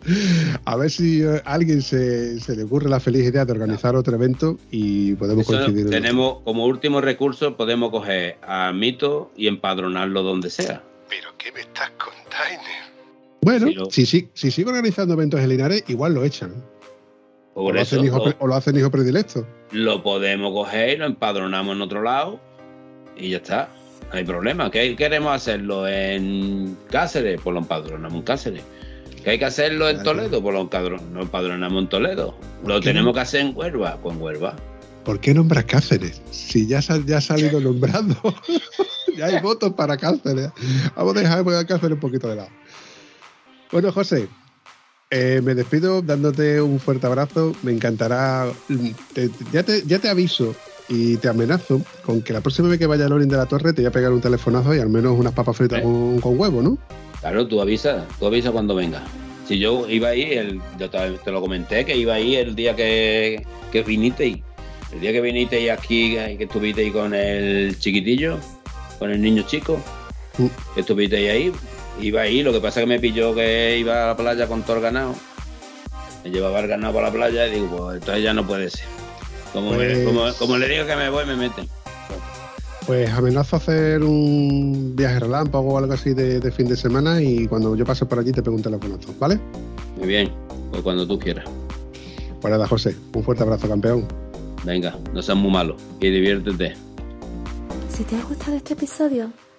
*laughs* A ver si a eh, alguien se, le ocurre la feliz idea de organizar otro evento y podemos coincidir. Tenemos como último recurso, podemos coger a Mito y empadronarlo donde sea. ¿Pero qué me estás contando? Bueno, si, si, si, sigo organizando eventos en Linares, igual lo echan. o, lo hacen hijo, o, lo hacen hijo predilecto. Lo podemos coger lo empadronamos en otro lado y ya está. No hay problema. ¿Qué queremos hacerlo en Cáceres? Pues lo empadronamos en Cáceres. ¿Que hay que hacerlo en Toledo? Pues lo empadronamos en Toledo. ¿Lo tenemos que hacer en Huelva? Pues en Huelva. ¿Por qué nombras Cáceres? Si ya, ya ha salido *laughs* nombrando. *laughs* ya hay votos para Cáceres. Vamos a dejar Cáceres un poquito de lado. Bueno, José, eh, me despido dándote un fuerte abrazo. Me encantará. ya, te, ya te aviso y te amenazo con que la próxima vez que vaya a Lorin de la Torre te voy a pegar un telefonazo y al menos unas papas fritas con, huevo, ¿no? Claro, tú avisa, tú avisa cuando venga. Si yo iba ahí, el, yo te, lo comenté, que iba ahí el día que, que viniste El día que viniste aquí, que estuviste ahí con el chiquitillo, con el niño chico, Mm. Estuviste ahí, iba ahí, lo que pasa es que me pilló que iba a la playa con todo el ganado. Me llevaba el ganado para la playa y digo, pues entonces ya no puede ser. Como, pues- como, le digo que me voy, me meten. Pues amenazo hacer un viaje relámpago o algo así de, fin de semana y cuando yo pase por allí te pregunto los conozco, ¿vale? Muy bien, pues cuando tú quieras. Pues nada, José, un fuerte abrazo, campeón. Venga, no seas muy malo y diviértete. Si te ha gustado este episodio,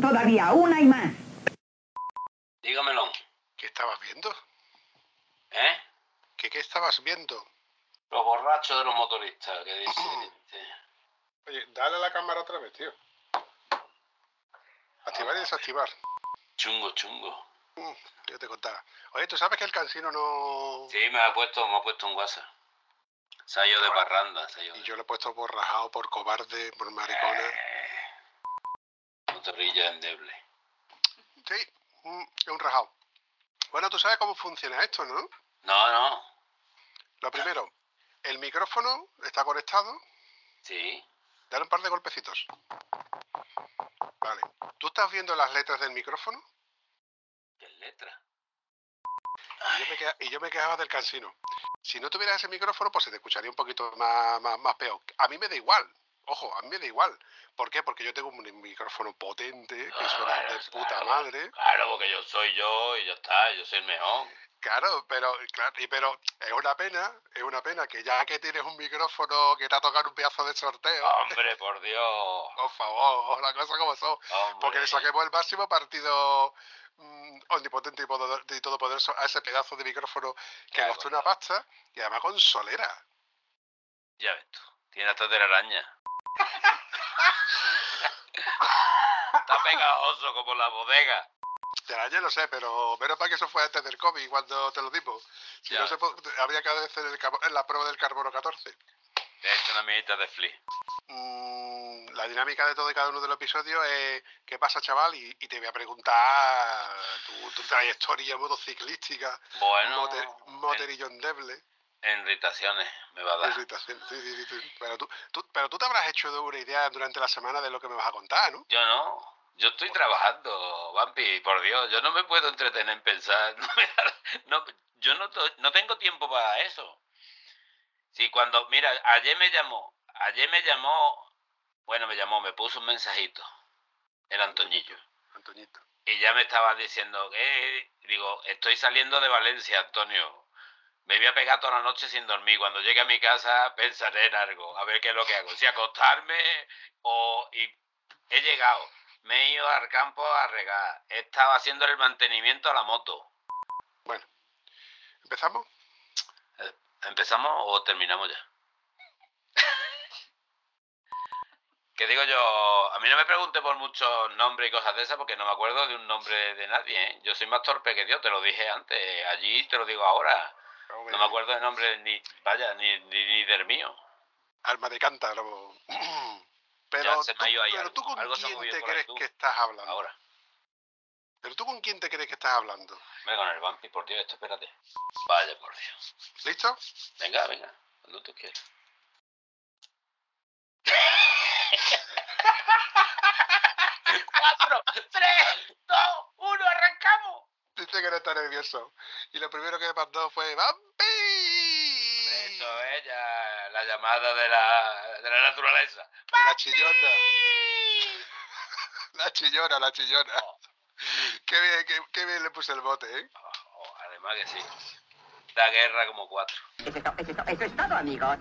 Todavía, una y más. Dígamelo. ¿Qué estabas viendo? ¿Eh? ¿Qué, qué estabas viendo? Los borrachos de los motoristas, que dicen. *clears throat* Oye, dale a la cámara otra vez, tío. Activar y desactivar. Chungo, chungo. Mm, yo te contaba. Oye, ¿tú sabes que el cansino no...? Sí, me ha puesto, me ha puesto un WhatsApp. Se ha ido de parranda. Y yo le he puesto borrajado por cobarde, por maricona. Eh, motorilla endeble. Sí, es un rajado. Bueno, tú sabes cómo funciona esto, ¿no? No, no. Lo primero, el micrófono está conectado. Sí. Dale un par de golpecitos. Vale. ¿Tú estás viendo las letras del micrófono? ¿Qué letra? Y yo, me quejaba del cansino. Si no tuvieras ese micrófono, pues se te escucharía un poquito más, más, más peor. A mí me da igual. Ojo, a mí me da igual. ¿Por qué? Porque yo tengo un micrófono potente que suena de puta madre. Claro, porque yo soy yo y ya está, yo soy el mejor. Claro, pero claro, y pero es una pena, es una pena que ya que tienes un micrófono que te ha tocado un pedazo de sorteo. Hombre, *laughs* por Dios. Por favor, la cosa como son. Porque le saquemos el máximo partido mm, omnipotente y, todopoderoso a ese pedazo de micrófono que costó una pasta y además con solera. Ya ves tú, tiene hasta araña. Está pegajoso como la bodega. Ya, lo sé, pero menos para que eso fue antes del COVID cuando te lo dimos. Si no, se habría que hacer el, la prueba del carbono 14. Te he hecho una minita de flea. Mm, la dinámica de todo y cada uno de los episodios es ¿qué pasa, chaval? Y, te voy a preguntar tu, trayectoria motociclística, bueno, moter, moterillo endeble. En irritaciones me va a dar. Irritaciones, sí, sí, sí. Pero tú, pero tú te habrás hecho de una idea durante la semana de lo que me vas a contar, ¿no? Yo no. Yo estoy trabajando, Vampi, por Dios. Yo no me puedo entretener en pensar. *laughs* No, yo no, no tengo tiempo para eso. Sí, cuando, mira, ayer me llamó, ayer me llamó, bueno, me llamó, me puso un mensajito, el Antoñillo. Antoñito. Y ya me estaba diciendo que, digo, estoy saliendo de Valencia, Antonio me voy a pegar toda la noche sin dormir. Cuando llegue a mi casa pensaré en algo, a ver qué es lo que hago. Si acostarme o... Y he llegado, me he ido al campo a regar, he estado haciendo el mantenimiento a la moto. Bueno, ¿empezamos? Eh, ¿Empezamos o terminamos ya? *laughs* que digo yo, a mí no me pregunte por muchos nombres y cosas de esas porque no me acuerdo de un nombre de nadie. ¿eh? Yo soy más torpe que Dios, te lo dije antes, allí te lo digo ahora. No me acuerdo el nombre ni, vaya, ni, ni, del mío. Alma de cántaro. *clears throat* Pero, tú, pero tú con quién te crees que estás hablando. Ahora. Pero tú con quién te crees que estás hablando. Venga, con el vampi, por Dios, esto espérate. Vaya, por Dios. ¿Listo? Venga, venga, cuando tú quieras. *laughs* Cuatro, tres, dos, uno, arrancamos. Dice que no está nervioso. Y lo primero que me mandó fue ¡Vampi! Eso es ya la llamada de la, de la naturaleza. *laughs* La chillona. La chillona, la chillona. Qué bien, qué, qué bien le puse el bote, ¿eh? Oh, además que sí. Da guerra como cuatro. Eso es, eso eso es todo, amigos.